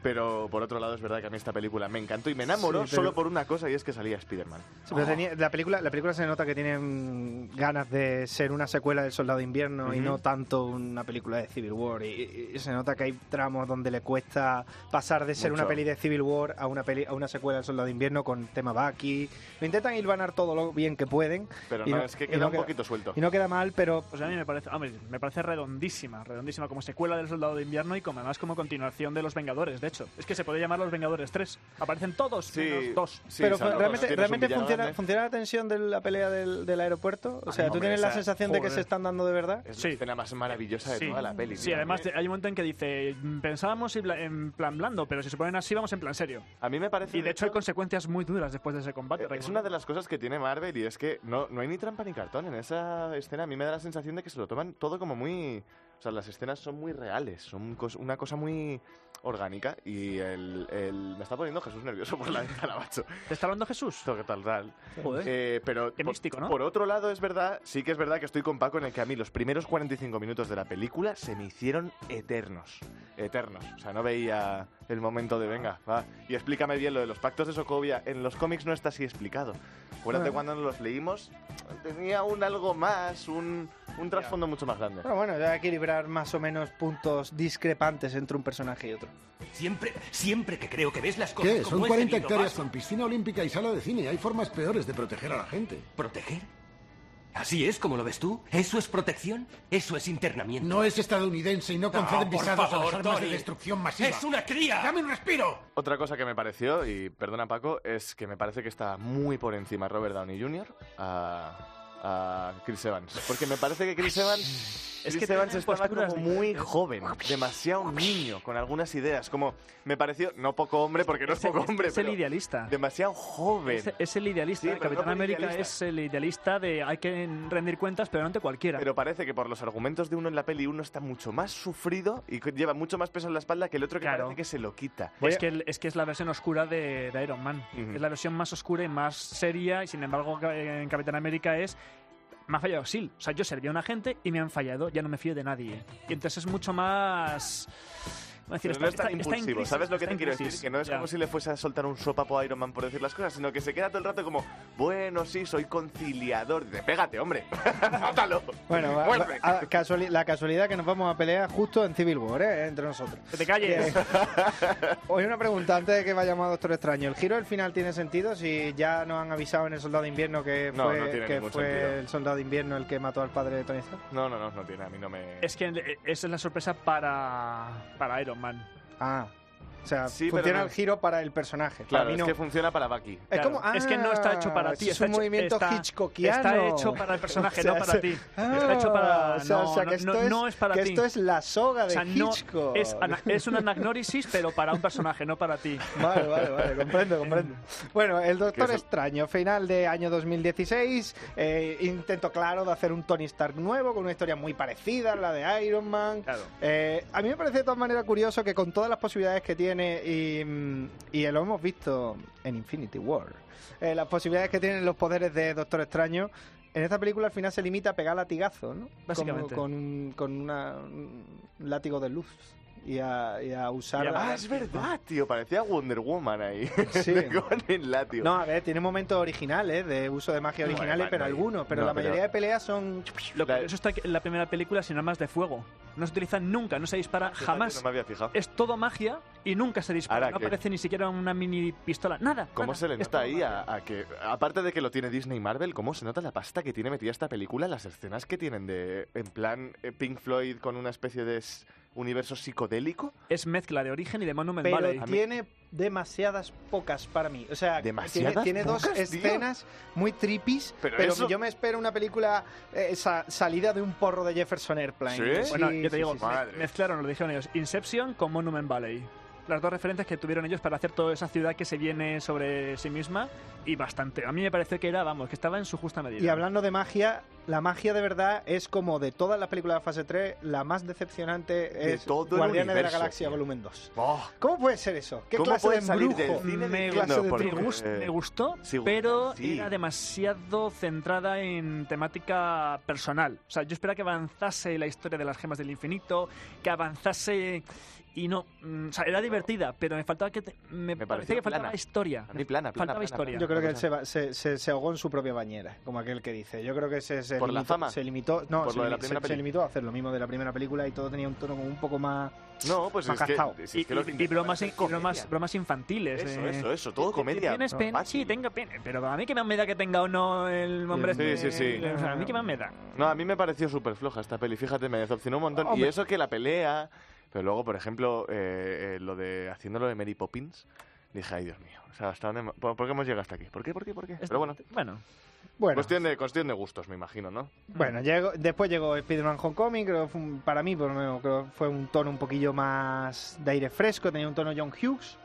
Pero por otro lado es verdad que a mí esta película me encantó y me enamoró Sí, pero- solo por una cosa y es que salía Spider-Man. Sí, pero tenía- la, película, la película se nota que tienen ganas de ser una secuela del Soldado de Invierno y no tanto una película de Civil War. Y, y- se nota que hay tramos donde le cuesta pasar de ser Mucho. una peli de Civil War a una peli a una secuela del Soldado de Invierno con tema Bucky. Lo intentan hilvanar todo lo bien que pueden. Pero y no, es que queda no un poquito suelto. Y no queda mal, pero Pues a mí me parece, hombre, me parece redondísima, redondísima como secuela del Soldado de Invierno y como además como continuación de Los Vengadores, de hecho. Es que se puede llamar Los Vengadores 3. Aparecen todos, Sí, menos dos. sí, pero realmente, dos. Realmente funciona, funciona la tensión de la pelea del, del aeropuerto. O sea, ¿tú tienes la sensación de que se están dando de verdad? Es la escena más maravillosa de Sí. toda la peli. Sí, tío. además hay un momento en que dice, "Mm, pensábamos en pla- en plan blando, pero si se ponen así vamos en plan serio. A mí me parece... Y de hecho hay consecuencias muy duras después de ese combate. Es una de las cosas que tiene Marvel y es que no, no hay ni trampa ni cartón en esa escena. A mí me da la sensación de que se lo toman todo como muy... O sea, las escenas son muy reales, son cos- una cosa muy orgánica y el, el- Me está poniendo Jesús nervioso por la <laughs> ventana, macho. ¿Te está hablando Jesús? ¿Qué tal, tal? Joder. Eh, pero Qué por, místico, ¿no? por otro lado, es verdad, sí que es verdad que estoy con Paco en el que a mí los primeros 45 minutos de la película se me hicieron eternos. Eternos. O sea, no veía el momento de venga, va. Y explícame bien lo de los pactos de Sokovia. En los cómics no está así explicado. Acuérdate Bueno. cuando los leímos, tenía un algo más, un, un trasfondo mucho más grande. Pero bueno, ya hay que equilibrar más o menos puntos discrepantes entre un personaje y otro. Siempre, siempre que creo que ves las cosas ¿Qué? como Son he 40 tenido hectáreas con piscina olímpica y sala de cine. Hay formas peores de proteger a la gente. ¿Proteger? ¿Así es como lo ves tú? ¿Eso es protección? ¿Eso es internamiento? No es estadounidense y no conceden visados a las armas Tony. de destrucción masiva. ¡Es una cría! ¡Dame un respiro! Otra cosa que me pareció, y perdona Paco, es que me parece que está muy por encima Robert Downey Jr. a, a Chris Evans. Porque me parece que Chris Evans... Es Chris que Evans estaba como muy joven, demasiado niño, con algunas ideas. Como me pareció, no poco hombre, porque no es Es- poco hombre, es el pero idealista. demasiado joven. Es, es el idealista. Sí, pero no Capitán América idealista. es el idealista de hay que rendir cuentas, pero no ante cualquiera. Pero parece que por los argumentos de uno en la peli, uno está mucho más sufrido y lleva mucho más peso en la espalda que el otro que Claro. parece que se lo quita. Es que, el- es que es la versión oscura de, de Iron Man. Es la versión más oscura y más seria, y sin embargo, en Capitán América es. Me ha fallado SIL. O sea, yo servía a una gente y me han fallado. Ya no me fío de nadie. Y entonces es mucho más. Pero no es tan está- está impulsivo, crisis, ¿sabes lo que está te quiero crisis. decir? Que no es Ya. como si le fuese a soltar un sopapo a Iron Man por decir las cosas, sino que se queda todo el rato como, bueno, sí, soy conciliador. De, pégate, hombre, <laughs> mátalo. Bueno, va- Muerde. va- a- casuali- la casualidad que nos vamos a pelear justo en Civil War, ¿eh? entre nosotros. Que te calles. <laughs> Oye, una pregunta antes de que vayamos a Doctor Extraño. ¿El giro del final tiene sentido si ya nos han avisado en el Soldado de Invierno que No, fue, no que el Soldado de Invierno el que mató al padre de Tony Stark? No, no, no, no tiene, a mí no me... Es que eh, esa es la sorpresa para, para Iron Man. Ah, o sea, Sí, funciona no- el giro para el personaje. Claro, para mí es no. que funciona para Bucky. Es Claro, como, es que no está ah, hecho para ti. Es un hecho- movimiento está- hitchcockiano. Está hecho para el personaje, <laughs> O sea, no para ti. <laughs> Ah, está hecho para. o sea, no, o sea, que esto no- es, no es para que ti. esto es la soga O de Hitchcock. es, <laughs> es una anagnórisis, pero para un personaje, no para ti. Vale, vale, vale, comprendo, comprendo. Bueno, el Doctor Extraño, final de año 2016, eh, intento claro de hacer un Tony Stark nuevo, con una historia muy parecida a la de Iron Man. Claro. Eh, a mí me parece de todas maneras curioso que con todas las posibilidades que tiene, y, mm, y lo hemos visto en Infinity War, eh, las posibilidades que tienen los poderes de Doctor Extraño, en esta película al final se limita a pegar latigazos, ¿no? Básicamente. Con, con, un- con una- un látigo de luz. Y a, y a usar... Y a- Ah, es verdad, tío, parecía Wonder Woman ahí. <laughs> Sí. con el latio. No, a ver, tiene momentos originales de uso de magia No, originales, vale, pero algunos. Pero No, la pero- mayoría de peleas son. <laughs> Lo que eso está en la primera película sin armas de fuego. No se utiliza nunca, no se dispara jamás. No me había fijado. Es todo magia y nunca se dispara. Ahora no que- aparece ni siquiera una mini pistola. Nada. ¿Cómo nada. se le nota ahí a, a que, aparte de que lo tiene Disney y Marvel, cómo se nota la pasta que tiene metida esta película, las escenas que tienen de, en plan, eh, Pink Floyd con una especie de universo psicodélico? Es mezcla de origen y de Monument Pero Valley. tiene demasiadas pocas para mí. O sea, tiene, ¿Demasiadas tiene dos pocas, tío? escenas muy trippies, Pero pero, eso- yo me espero una película eh, sa- salida de un porro de Jefferson Airplane. ¿Sí? Bueno, yo te sí, digo, sí, sí. me- Madre. mezclaron, lo dijeron ellos, Inception con Monument Valley. Las dos referencias que tuvieron ellos para hacer toda esa ciudad que se viene sobre sí misma y bastante. A mí me pareció que era, vamos, que estaba en su justa medida. Y hablando de magia, la magia de verdad es como de todas las películas de fase 3, la más decepcionante De es todo el Guardianes de la Galaxia tío. volumen 2. Oh, ¿Cómo puede ser eso? ¿Qué ¿Cómo clase de salir embrujo? del cine me, clase de me gust- me gustó, Sí, pero sí. era demasiado centrada en temática personal. O sea, yo esperaba que avanzase la historia de las gemas del infinito, que avanzase y no, mm, o sea, era divertida, pero me faltaba que te- me, Me parecía que faltaba plana. historia. A mí plana, plana, faltaba plana, historia. Yo creo que él se, va- se, se- se ahogó en su propia bañera, como aquel que dice. Yo creo que se, se ¿Por la limitó, fama? se limitó, no, ¿Por se, lo de la limi- primera se- se peli? limitó a hacer lo mismo de la primera película y todo tenía un tono como un poco más. no, pues Más es que, gastado. si Y, es que lo que y- y intentaba bromas, y bromas, bromas infantiles. Eso, eh. eso, eso, todo comedia. ¿Tienes pena? Fácil. Sí, tengo pena. Pero a mí que más me da que tenga o no el hombre Sí, este, sí, sí. o sea, a mí que más me da. No, a mí me pareció súper floja esta peli, fíjate, me decepcionó un montón. Y eso que la pelea, pero luego, por ejemplo, eh, eh, lo de haciéndolo de Mary Poppins, dije, ay Dios mío, o sea, ¿hasta dónde por qué hemos llegado hasta aquí? ¿Por qué, por qué, por qué? Pero bueno, Bueno, Bueno, cuestión, de, cuestión de gustos, me imagino, ¿no? bueno llegó, después llegó Spider-Man Homecoming, creo que fue un- para mí por lo menos, creo que fue un tono un poquillo más de aire fresco, tenía un tono John Hughes.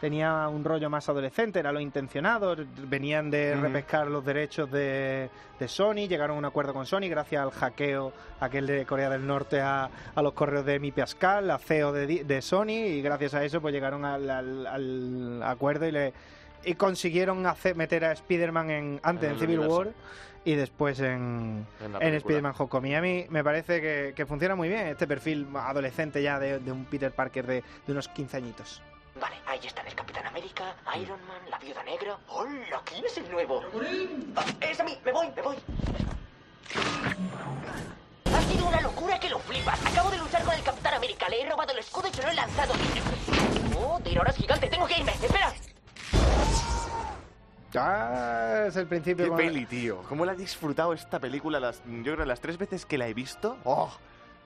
tenía un rollo más adolescente, era lo intencionado, venían de repescar los derechos de, de Sony, llegaron a un acuerdo con Sony gracias al hackeo aquel de Corea del Norte a, a los correos de Mi Pascal, la CEO de, Di- de Sony, y gracias a eso pues llegaron al, al- al acuerdo y le y consiguieron hacer, meter a Spider-Man en, antes En Civil universo. War y después en, En en. Spider-Man Homecoming. A mí me parece que, que funciona muy bien este perfil adolescente ya de, de un Peter Parker de, de unos 15 añitos. Vale, ahí están el Capitán América, Iron Man, la Viuda Negra. ¡Hola! ¿Quién es el nuevo? Ah, ¡Es a mí! ¡Me voy! ¡Me voy! Ha sido una locura que lo flipas. Acabo de luchar con el Capitán América. Le he robado el escudo y se lo he lanzado. ¡Oh, ahora es gigante! ¡Tengo que irme! ¡Espera! Ah, es el principio. Qué con- peli, tío. ¿Cómo la he disfrutado esta película? Las, yo creo las tres veces que la he visto. ¡Oh!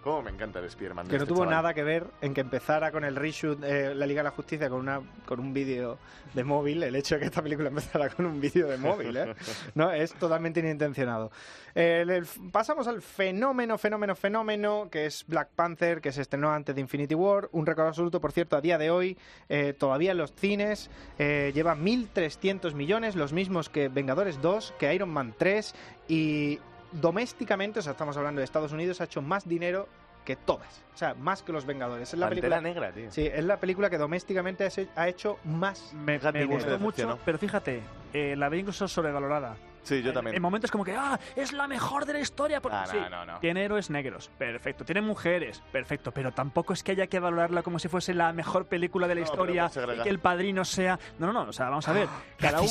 Cómo me encanta el Spider-Man. de Que no este tuvo chaval. nada que ver en que empezara con el reshoot eh, la Liga de la Justicia con una con un vídeo de móvil, el hecho de que esta película <laughs> empezara con un vídeo de móvil, ¿eh? No, es totalmente inintencionado. El- pasamos al fenómeno, fenómeno, fenómeno, que es Black Panther, que se estrenó antes de Infinity War, un récord absoluto, por cierto, a día de hoy, eh, todavía en los cines, eh, lleva 1.300 millones, los mismos que Vengadores 2, que Iron Man 3, y domésticamente, o sea, estamos hablando de Estados Unidos, ha hecho más dinero que todas. O sea, más que los Vengadores. Es la Pantera película, Negra, tío. Sí, es la película que domésticamente ha hecho más. Me, me gustó mucho, pero fíjate, eh, la vi incluso sobrevalorada. Sí, yo también. En momentos como que, ah, es la mejor de la historia. Porque, Ah, no, sí, no, no. Tiene héroes negros, perfecto. Tiene mujeres, perfecto. Pero tampoco es que haya que valorarla como si fuese la mejor película de la historia y que el padrino sea. No, no, no. O sea, vamos a ver. Cada, u-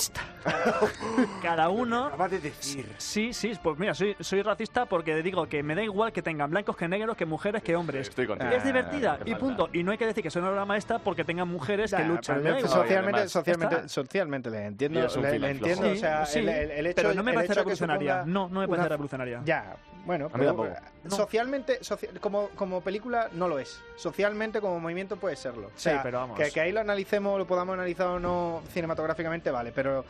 cada uno. de decir. Sí, sí, pues mira, soy, soy racista porque digo que me da igual que tengan blancos que negros, que mujeres que hombres. Estoy contigo. Es divertida Ah, y punto. Y no hay que decir que soy una obra maestra porque tengan mujeres que luchan. socialmente, socialmente, está. socialmente le entiendo, le, le entiendo, o sea, Sí, el, el- el hecho, pero no me parece revolucionaria. suponga No, no me parece una- revolucionaria. Ya, bueno, A mí pero, socialmente, soci- como, como película no lo es. Socialmente como movimiento puede serlo. O Sí, pero vamos. Que, que ahí lo analicemos, lo podamos analizar o no cinematográficamente, vale, pero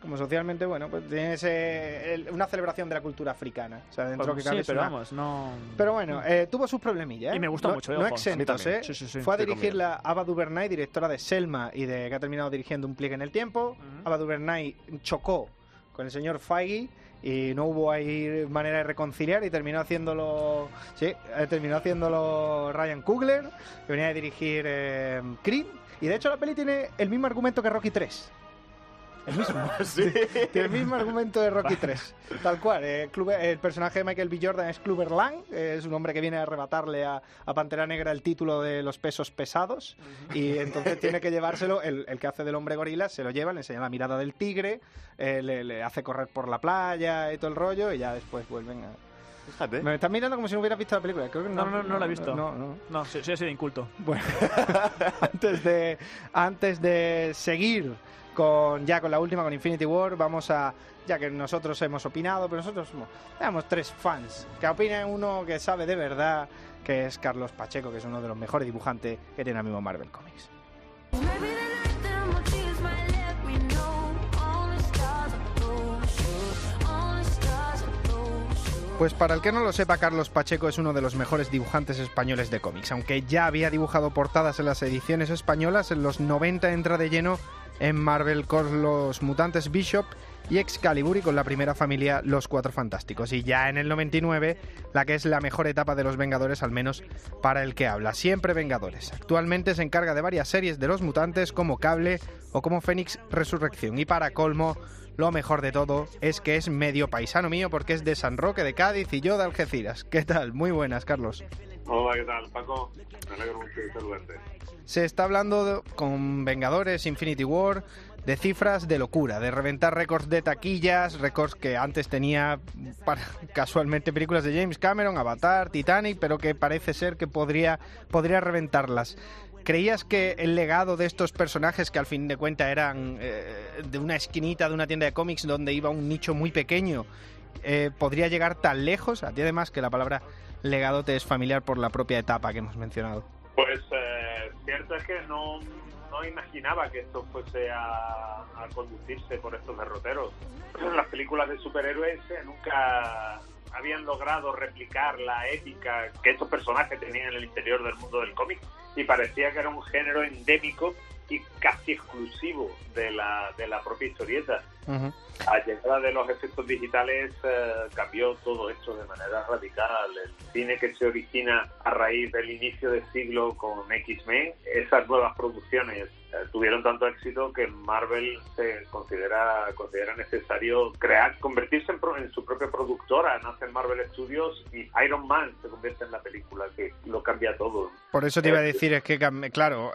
como socialmente, bueno, pues tiene ese- el- una celebración de la cultura africana. O sea, dentro Pues que cabe pero una- vamos, no. Pero bueno, eh, tuvo sus problemillas. ¿eh? Y me gustó no, mucho, eh, No exentos. ¿eh? Sí, sí, sí. Fue a dirigirla Ava DuVernay, directora de Selma y de que ha terminado dirigiendo Un pliegue en el tiempo. Ava DuVernay chocó con el señor Feige y no hubo ahí manera de reconciliar y terminó haciéndolo sí, eh, terminó haciéndolo Ryan Coogler, que venía a dirigir eh. Y de hecho la peli tiene el mismo argumento que Rocky 3. El mismo. <laughs> Tiene el mismo argumento de Rocky 3. Tal cual. eh, Kluber- el personaje de Michael B. Jordan es Clubber Lang. eh, es un hombre que viene a arrebatarle a, a Pantera Negra el título de los pesos pesados. Y entonces tiene que llevárselo. El, el que hace del hombre gorila se lo lleva, le enseña la mirada del tigre, eh, le, le hace correr por la playa y todo el rollo. Y ya después vuelven a. Fíjate. Me estás mirando como si no hubieras visto la película. Creo que No, no, no la he visto. No, no. No, sí, sí, he sido inculto. Bueno, <laughs> antes de antes de seguir con ya con la última con Infinity War, vamos a ya que nosotros hemos opinado, pero nosotros somos tres fans que opinen uno que sabe de verdad, que es Carlos Pacheco, que es uno de los mejores dibujantes que tiene ahora mismo Marvel Comics. Pues para el que no lo sepa, Carlos Pacheco es uno de los mejores dibujantes españoles de cómics. Aunque ya había dibujado portadas en las ediciones españolas, en los 90 entra de lleno en Marvel con los mutantes Bishop y Excalibur y con la primera familia Los Cuatro Fantásticos. Y ya en el 99, la que es la mejor etapa de los Vengadores, al menos para el que habla. Siempre Vengadores. Actualmente se encarga de varias series de los mutantes como Cable o como Fénix Resurrección. Y para colmo, lo mejor de todo es que es medio paisano mío porque es de San Roque de Cádiz y yo de Algeciras. ¿Qué tal? Muy buenas, Carlos. Hola, ¿qué tal, Paco? Me alegro mucho saludarte. Se está hablando con Vengadores, Infinity War, de cifras de locura, de reventar récords de taquillas, récords que antes tenía para- <laughs> casualmente películas de James Cameron, Avatar, Titanic, pero que parece ser que podría, podría reventarlas. ¿Creías que el legado de estos personajes, que al fin de cuentas eran eh, de una esquinita de una tienda de cómics donde iba un nicho muy pequeño, eh, podría llegar tan lejos? A ti además que la palabra legado te es familiar por la propia etapa que hemos mencionado. Pues eh, cierto es que no, no imaginaba que esto fuese a, a conducirse por estos derroteros. Las películas de superhéroes eh, nunca habían logrado replicar la épica que estos personajes tenían en el interior del mundo del cómic y parecía que era un género endémico y casi exclusivo de la, de la propia historieta. La llegada de los efectos digitales eh, cambió todo esto de manera radical. El cine que se origina a raíz del inicio del siglo con X-Men, esas nuevas producciones eh, tuvieron tanto éxito que Marvel se considera, considera necesario crear, convertirse en, pro- en su propia productora. Nace Marvel Studios y Iron Man se convierte en la película que lo cambia todo. Por eso te iba a Eh, decir, es que, claro,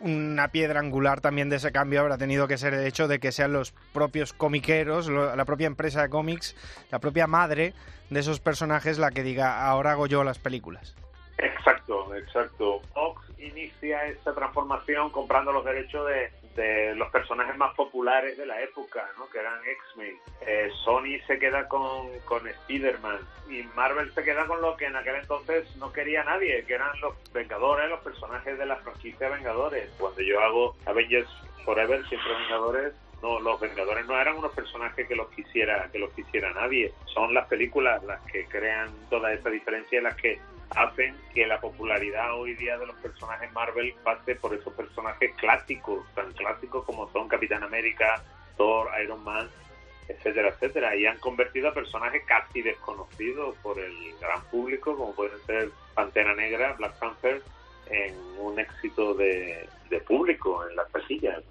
una piedra angular también de ese cambio habrá tenido que ser el hecho de que sean los propios comiqueros, lo- la propia empresa de cómics, la propia madre de esos personajes la que diga, ahora hago yo las películas. Exacto, exacto. Fox inicia esta transformación comprando los derechos de, de los personajes más populares de la época, ¿no? que eran X-Men. Eh, Sony se queda con, con Spider-Man y Marvel se queda con lo que en aquel entonces no quería nadie, que eran los Vengadores, los personajes de la franquicia Vengadores. Cuando yo hago Avengers Forever, siempre Vengadores, no, los Vengadores no eran unos personajes que los quisiera, que los quisiera nadie. Son las películas las que crean toda esa diferencia, las que hacen que la popularidad hoy día de los personajes Marvel pase por esos personajes clásicos, tan clásicos como son Capitán América, Thor, Iron Man, etcétera, etcétera, y han convertido a personajes casi desconocidos por el gran público, como pueden ser Pantera Negra, Black Panther, en un éxito de, de público en las taquillas.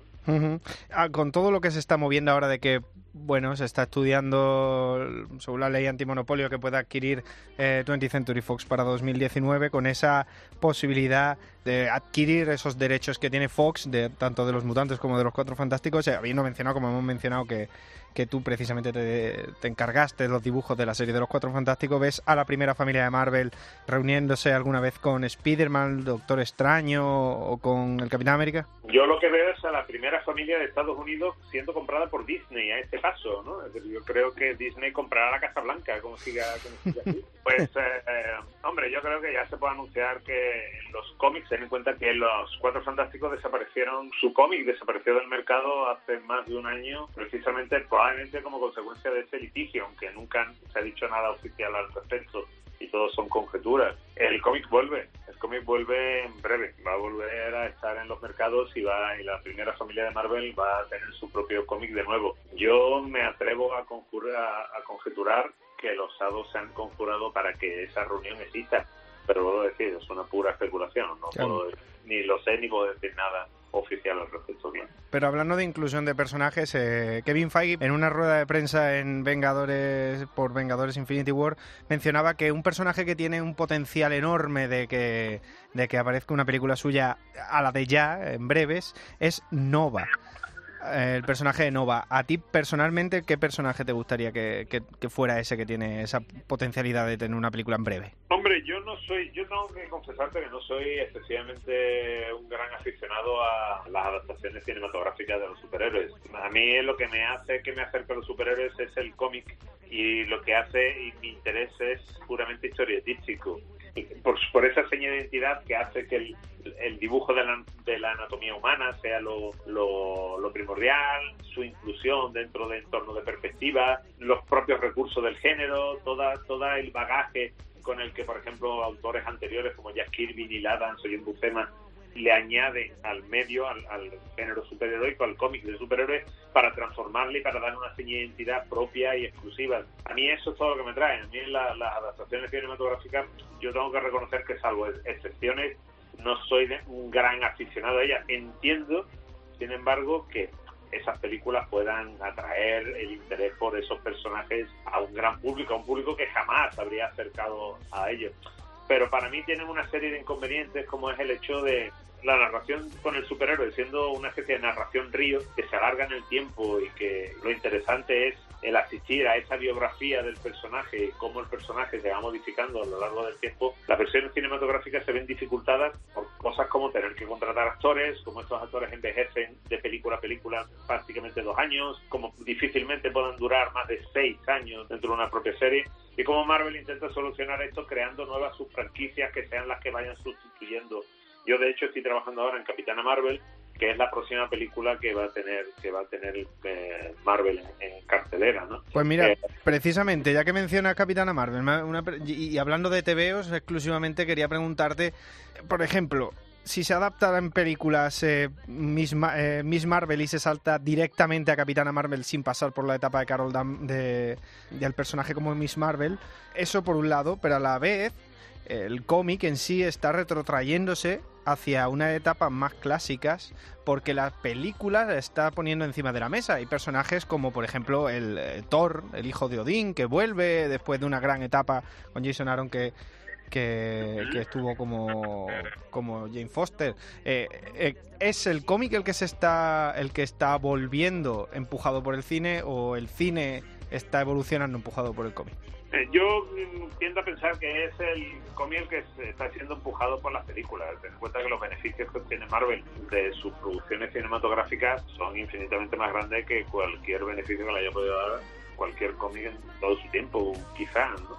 Ah, con todo lo que se está moviendo ahora de que bueno se está estudiando según la ley antimonopolio que pueda adquirir eh, 20th Century Fox para 2019 con esa posibilidad de adquirir esos derechos que tiene Fox de tanto de los mutantes como de los cuatro fantásticos eh, habiendo mencionado como hemos mencionado que que tú precisamente te, te encargaste de los dibujos de la serie de los Cuatro Fantásticos, ves a la primera familia de Marvel reuniéndose alguna vez con Spider-Man, Doctor Extraño o con el Capitán América? Yo lo que veo es a la primera familia de Estados Unidos siendo comprada por Disney a este paso, ¿no? Yo creo que Disney comprará la Casa Blanca, como siga, como siga así. <laughs> Pues, eh, eh, hombre, yo creo que ya se puede anunciar que en los cómics, ten en cuenta que los Cuatro Fantásticos desaparecieron, su cómic desapareció del mercado hace más de un año, precisamente probablemente como consecuencia de ese litigio, aunque nunca se ha dicho nada oficial al respecto y todos son conjeturas. El cómic vuelve, el cómic vuelve en breve, va a volver a estar en los mercados y va y la primera familia de Marvel va a tener su propio cómic de nuevo. Yo me atrevo a, conjurar, a conjeturar que los hados se han conjurado para que esa reunión exista, pero puedo decir, es una pura especulación, no Claro. puedo, ni lo sé ni puedo decir nada oficial al respecto. Bien. Pero hablando de inclusión de personajes, eh, Kevin Feige en una rueda de prensa en Vengadores por Vengadores Infinity War mencionaba que un personaje que tiene un potencial enorme de que de que aparezca una película suya a la de ya en breves es Nova. Eh, El personaje de Nova. A ti personalmente, ¿qué personaje te gustaría que, que- que fuera ese que tiene esa potencialidad de tener una película en breve? Hombre, yo no soy, yo tengo que confesarte que no soy excesivamente un gran aficionado a las adaptaciones cinematográficas de los superhéroes. A mí lo que me hace que me acerque a los superhéroes es el cómic y lo que hace y mi interés es puramente historietístico. Por, por esa seña de identidad que hace que el, el dibujo de la, de la anatomía humana sea lo, lo, lo primordial, su inclusión dentro de entorno de perspectiva, los propios recursos del género, toda, todo el bagaje con el que, por ejemplo, autores anteriores como Jack Kirby, Neil Adams o Jim Buscema le añaden al medio, al, al género superheroico, al cómic de superhéroes, para transformarle y para darle una seña de identidad propia y exclusiva. A mí eso es todo lo que me trae. A mí la- las adaptaciones cinematográficas, yo tengo que reconocer que salvo ex- excepciones, no soy de- un gran aficionado a ellas. Entiendo, sin embargo, que esas películas puedan atraer el interés por esos personajes a un gran público, a un público que jamás habría acercado a ellos. Pero para mí tienen una serie de inconvenientes como es el hecho de la narración con el superhéroe siendo una especie de narración río que se alarga en el tiempo y que lo interesante es el asistir a esa biografía del personaje cómo el personaje se va modificando a lo largo del tiempo, las versiones cinematográficas se ven dificultadas por cosas como tener que contratar actores, como estos actores envejecen de película a película prácticamente dos años, como difícilmente puedan durar más de seis años dentro de una propia serie, y cómo Marvel intenta solucionar esto creando nuevas subfranquicias que sean las que vayan sustituyendo. Yo de hecho estoy trabajando ahora en Capitana Marvel, que es la próxima película que va a tener que va a tener eh, Marvel en, cartelera, ¿no? Pues mira, Eh, precisamente, ya que mencionas Capitana Marvel, ma- una y y hablando de TVOs, exclusivamente quería preguntarte, por ejemplo, si se adapta en películas eh, Miss, eh, Miss Marvel y se salta directamente a Capitana Marvel sin pasar por la etapa de Carol Dam de, del personaje como Miss Marvel, eso por un lado, pero a la vez el cómic en sí está retrotrayéndose hacia una etapa más clásicas porque la película la está poniendo encima de la mesa. Hay personajes como por ejemplo el eh, Thor, el hijo de Odín, que vuelve después de una gran etapa con Jason Aaron que que, que estuvo como, como Jane Foster. Eh, eh, ¿Es el cómic el que se está el que está volviendo empujado por el cine o el cine está evolucionando empujado por el cómic. Eh, Yo mm, tiendo a pensar que es el cómic que está siendo empujado por las películas. Ten en cuenta que los beneficios que obtiene Marvel de sus producciones cinematográficas son infinitamente más grandes que cualquier beneficio que le haya podido dar cualquier cómic en todo su tiempo, quizá. ¿no?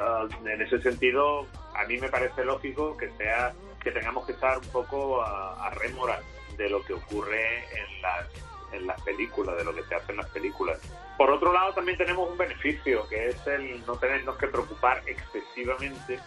Ah, en ese sentido, a mí me parece lógico que sea que tengamos que estar un poco a, a rémora de lo que ocurre en las en las películas, de lo que se hace en las películas. Por otro lado, también tenemos un beneficio, que es el no tenernos que preocupar excesivamente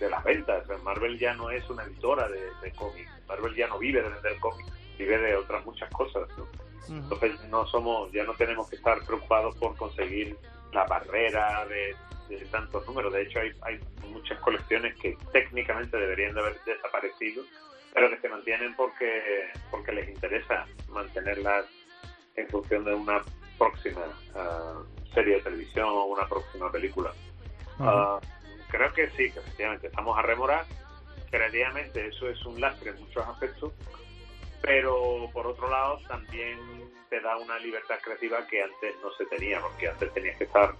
de las ventas. Marvel ya no es una editora de, de cómics. Marvel ya no vive de vender cómics, vive de otras muchas cosas. ¿no? Entonces no somos, ya no tenemos que estar preocupados por conseguir la barrera de, de tantos números. De hecho, hay, hay muchas colecciones que técnicamente deberían de haber desaparecido, pero que se mantienen porque porque les interesa mantenerlas en función de una próxima ah, serie de televisión o una próxima película. Ah, creo que sí, que efectivamente estamos a remorar. Creativamente eso es un lastre en muchos aspectos, pero por otro lado también te da una libertad creativa que antes no se tenía, porque antes tenías que estar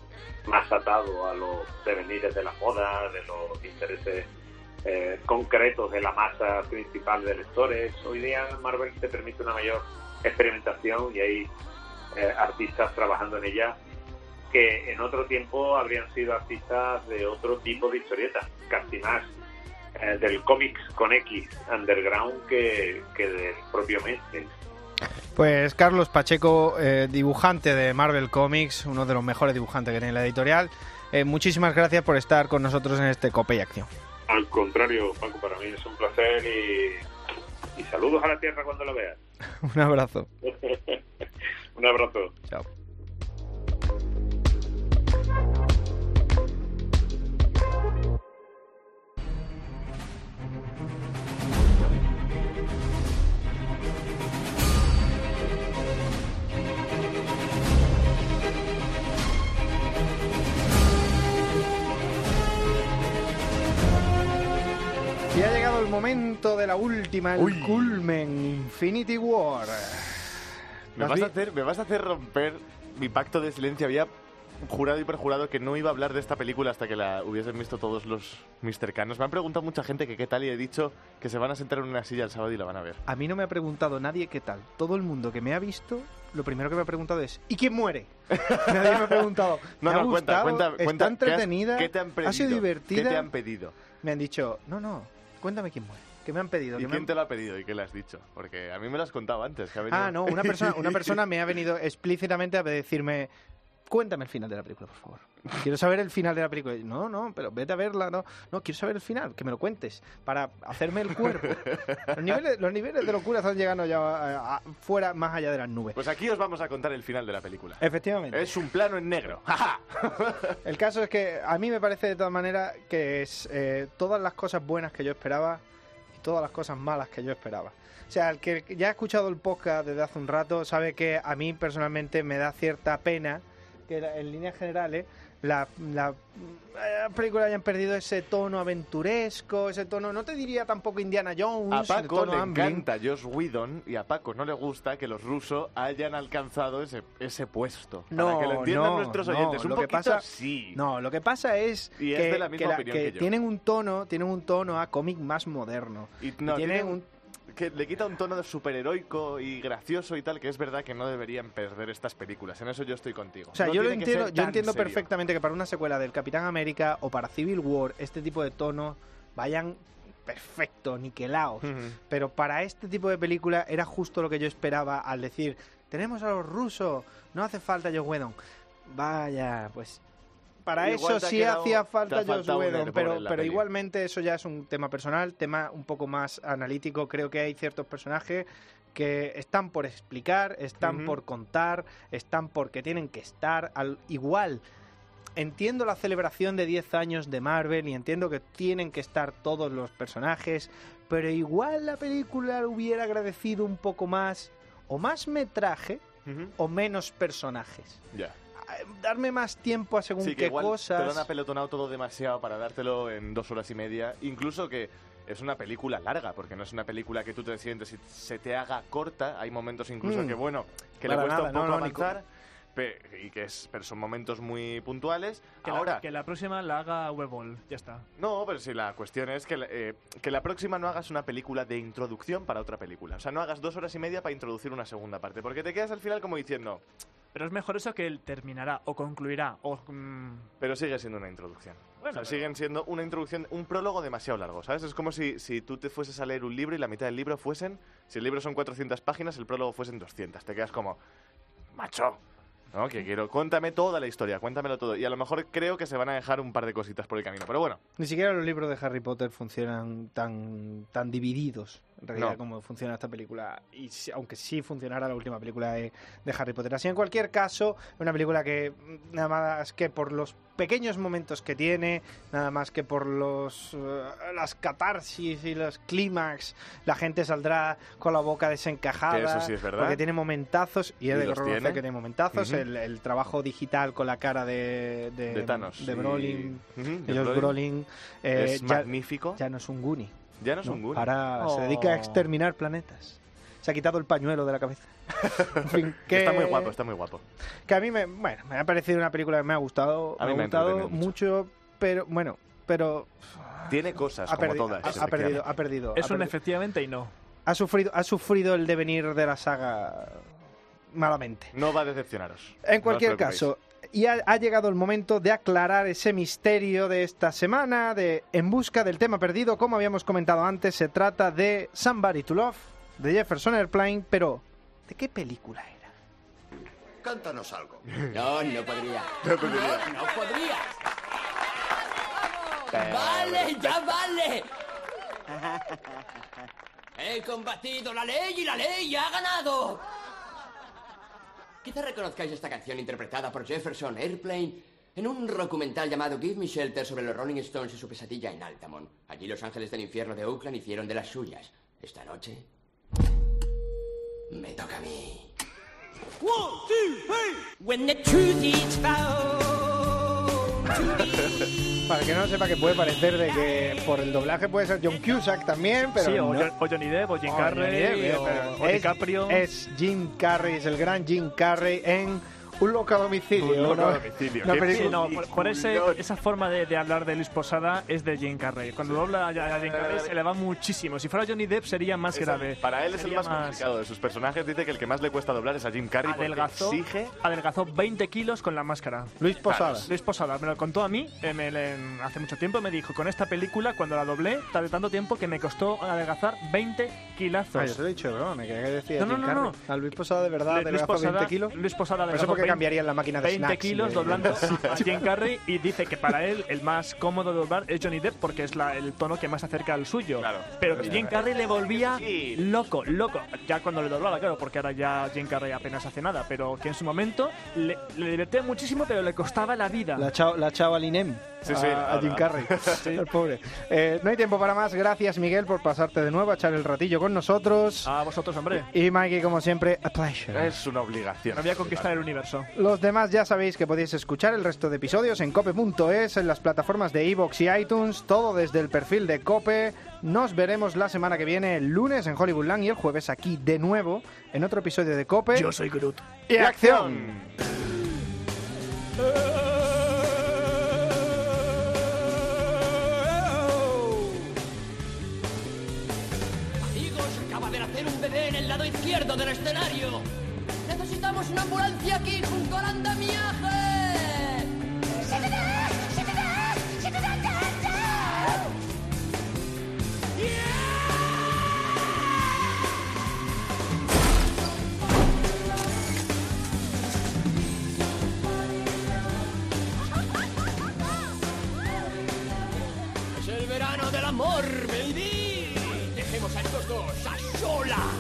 más atado a los devenires de la moda, de los intereses eh, concretos de la masa principal de lectores. Hoy día Marvel te permite una mayor experimentación y hay eh, artistas trabajando en ella que en otro tiempo habrían sido artistas de otro tipo de historietas, casi más eh, del cómics con X underground que, que del propio mainstream. Pues Carlos Pacheco, eh, dibujante de Marvel Comics, uno de los mejores dibujantes que tiene la editorial. eh, muchísimas gracias por estar con nosotros en este Cope y Acción. Al contrario, Paco, para mí es un placer y, y saludos a la tierra cuando lo veas. <laughs> Un abrazo. <laughs> un abrazo. Chao. Y ha llegado el momento de la última, el Uy. culmen, Infinity War. Me ¿Has vas, a hacer, me vas a hacer romper mi pacto de silencio. Había jurado y perjurado que no iba a hablar de esta película hasta que la hubiesen visto todos los mis cercanos. Me han preguntado mucha gente que qué tal y he dicho que se van a sentar en una silla el sábado y la van a ver. A mí no me ha preguntado nadie qué tal. Todo el mundo que me ha visto, lo primero que me ha preguntado es ¿y quién muere? <laughs> nadie me ha preguntado. No, ¿Me ha no, cuenta, gustado? cuenta, ¿Está cuenta. ¿qué has- entretenida? ¿Qué te han pedido? ¿Ha sido divertida? ¿Qué te han pedido? Me han dicho, no, no, cuéntame quién muere. ¿Qué me han pedido? ¿Y ¿Qué me quién han- te lo ha pedido y qué le has dicho? Porque a mí me lo has contado antes. que ha venido- Ah, no, una persona, una <laughs> persona me ha venido explícitamente a decirme, cuéntame el final de la película, por favor. Quiero saber el final de la película. No, no, pero vete a verla, no. No, quiero saber el final, que me lo cuentes, para hacerme el cuerpo. <laughs> Los niveles, los niveles de locura están llegando ya a- a- fuera, más allá de las nubes. Pues aquí os vamos a contar el final de la película. Efectivamente. Es un plano en negro. <laughs> El caso es que a mí me parece de todas maneras que es eh, todas las cosas buenas que yo esperaba todas las cosas malas que yo esperaba. O sea, el que ya ha escuchado el podcast desde hace un rato sabe que a mí personalmente me da cierta pena que en líneas generales la, la, la película hayan perdido ese tono aventuresco, ese tono, no te diría tampoco Indiana Jones, A Paco tono le Amblin. encanta Josh Whedon y a Paco no le gusta que los rusos hayan alcanzado ese, ese puesto. No, Para que lo entiendan no, nuestros no, oyentes. Un lo que pasa- sí. No, lo que pasa es Y es que, de la misma que opinión que que yo. tienen un tono, tienen un tono a cómic más moderno. Y no, tienen tiene un que le quita un tono de superheroico y gracioso y tal, que es verdad que no deberían perder estas películas. En eso yo estoy contigo. O sea, No yo lo entiendo, yo entiendo serio. perfectamente que para una secuela del Capitán América o para Civil War este tipo de tonos vayan perfecto, niquelados. Pero para este tipo de película era justo lo que yo esperaba al decir, tenemos a los rusos, no hace falta Joe Whedon. Vaya, pues para eso sí quedado- hacía falta un Whedon, pero, pero igualmente eso ya es un tema personal, tema un poco más analítico. Creo que hay ciertos personajes que están por explicar, están por contar, están porque tienen que estar al igual. Entiendo la celebración de 10 años de Marvel y entiendo que tienen que estar todos los personajes, pero igual la película hubiera agradecido un poco más o más metraje o menos personajes. Ya. Darme más tiempo a según Sí, que qué igual te lo cosas. han apelotonado todo demasiado para dártelo en dos horas y media. Incluso que es una película larga, porque no es una película que tú te sientes y se te haga corta. Hay momentos incluso Mm. que, bueno, que Para le cuesta nada, un poco no, no, avanzar. y que es, pero son momentos muy puntuales. Que, Ahora, la, que la próxima la haga Webol, ya está. no, pero sí, la cuestión es que, la- eh, que la próxima no hagas una película de introducción para otra película. O sea, no hagas dos horas y media para introducir una segunda parte, porque te quedas al final como diciendo, Pero es mejor eso que el terminará o concluirá o... mm, pero sigue siendo una introducción. Bueno, o sea, siguen siendo una introducción, un prólogo demasiado largo, ¿sabes? Es como si, si tú te fueses a leer un libro y la mitad del libro fuesen, si el libro son 400 páginas, el prólogo fuesen 200. Te quedas como, macho, ¿no? Que quiero, cuéntame toda la historia, cuéntamelo todo. Y a lo mejor creo que se van a dejar un par de cositas por el camino, pero bueno. Ni siquiera los libros de Harry Potter funcionan tan, tan divididos, en realidad, No. como funciona esta película. Y aunque sí funcionara la última película de, de Harry Potter. Así, en cualquier caso, es una película que mm, nada más que por los pequeños momentos que tiene, nada más que por los eh, las catarsis y los clímax, la gente saldrá con la boca desencajada. Que eso sí es verdad. Porque tiene momentazos, y Y he de tiene. que tiene momentazos. El, el trabajo digital con la cara de, de, De Thanos de. Brolin, eh, Es ya- magnífico. Ya no es un Goonie. Ya no es un Goonie. Ahora se Oh. dedica a exterminar planetas. Se ha quitado el pañuelo de la cabeza. <laughs> En fin, que, Está muy guapo, está muy guapo. Que a mí me, bueno, me ha parecido una película que me ha gustado, A me mí ha me ha gustado mucho, pero bueno, pero Tiene cosas ha, como perdi- todas. ha- ha perdido, ha perdido, Es ha un efectivamente y no. ha sufrido, ha sufrido el devenir de la saga malamente. No va a decepcionaros. En no cualquier caso, y ha, ha llegado el momento de aclarar ese misterio de esta semana, de En busca del tema perdido. Como habíamos comentado antes, se trata de Somebody to Love, de Jefferson Airplane, pero ¿de qué película era? Cántanos algo. No, no podría. No podría. No podrías. Vale, ya vale. <laughs> He combatido la ley y la ley ha ganado. Quizá reconozcáis esta canción interpretada por Jefferson Airplane en un documental llamado Give Me Shelter sobre los Rolling Stones y su pesadilla en Altamont. Allí los ángeles del infierno de Oakland hicieron de las suyas. Esta noche me toca a mí. One, two, three. When the truth is found to be. Para el que no sepa que puede parecer de que por el doblaje puede ser John Cusack también, pero sí, o, no. O Johnny Depp, o Jim Carrey, Johnny Depp, o, o es- DiCaprio. Es Jim Carrey, es el gran Jim Carrey en Un loco a domicilio. Un loco a domicilio. película- Sí, no, por, por ese, esa forma de, de hablar de Luis Posada es de Jim Carrey. Cuando dobla a, a Jim Carrey se le va muchísimo. Si fuera Johnny Depp sería más Es el- grave. para él es el más, complicado de sus personajes. Dice que el que más le cuesta doblar es a Jim Carrey porque Adelgazó, exige... adelgazó 20 kilos con la máscara. Luis Posada. Luis Posada me lo contó a mí eh, me le- hace mucho tiempo. Me dijo, con esta película, cuando la doblé, tardé tanto tiempo que me costó adelgazar 20 kilazos. Ah, yo te lo he dicho, bro, me quedé que decía No, no, Jim no, Carrey. no. A Luis Posada de verdad, Luis de verdad, Posada- 20 kilos. Luis Posada adelgazó porque 20 cambiaría la máquina de 20 snacks. kilos doblando a Jim Carrey y dice que para él el más cómodo de doblar es Johnny Depp porque es la- el tono que más se acerca al suyo. Pero que Jim Carrey le volvía loco, loco. Ya cuando le doblaba, claro, porque ahora ya Jim Carrey apenas hace nada, pero que en su momento le, le divertía muchísimo, pero le costaba la vida. La, chao, la chavalinem Sí, a, sí, a Jim Carrey. <laughs> Sí. El pobre. Eh, no hay tiempo para más. Gracias, Miguel, por pasarte de nuevo a echar el ratillo con nosotros. A vosotros, hombre. Y Mikey, como siempre, a pleasure. Es una obligación. Me voy a conquistar el universo. Los demás ya sabéis que podéis escuchar el resto de episodios en cope.es, en las plataformas de iVoox y iTunes, todo desde el perfil de Cope. Nos veremos la semana que viene, el lunes en Hollywoodland y el jueves aquí de nuevo en otro episodio de Cope. Yo soy Groot. Y acción. Amigos, acaba de nacer un bebé en el lado izquierdo del escenario. Necesitamos una ambulancia aquí junto al andamiaje. Es el verano del amor, baby. Dejemos a estos dos a solas.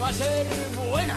Va a ser buena.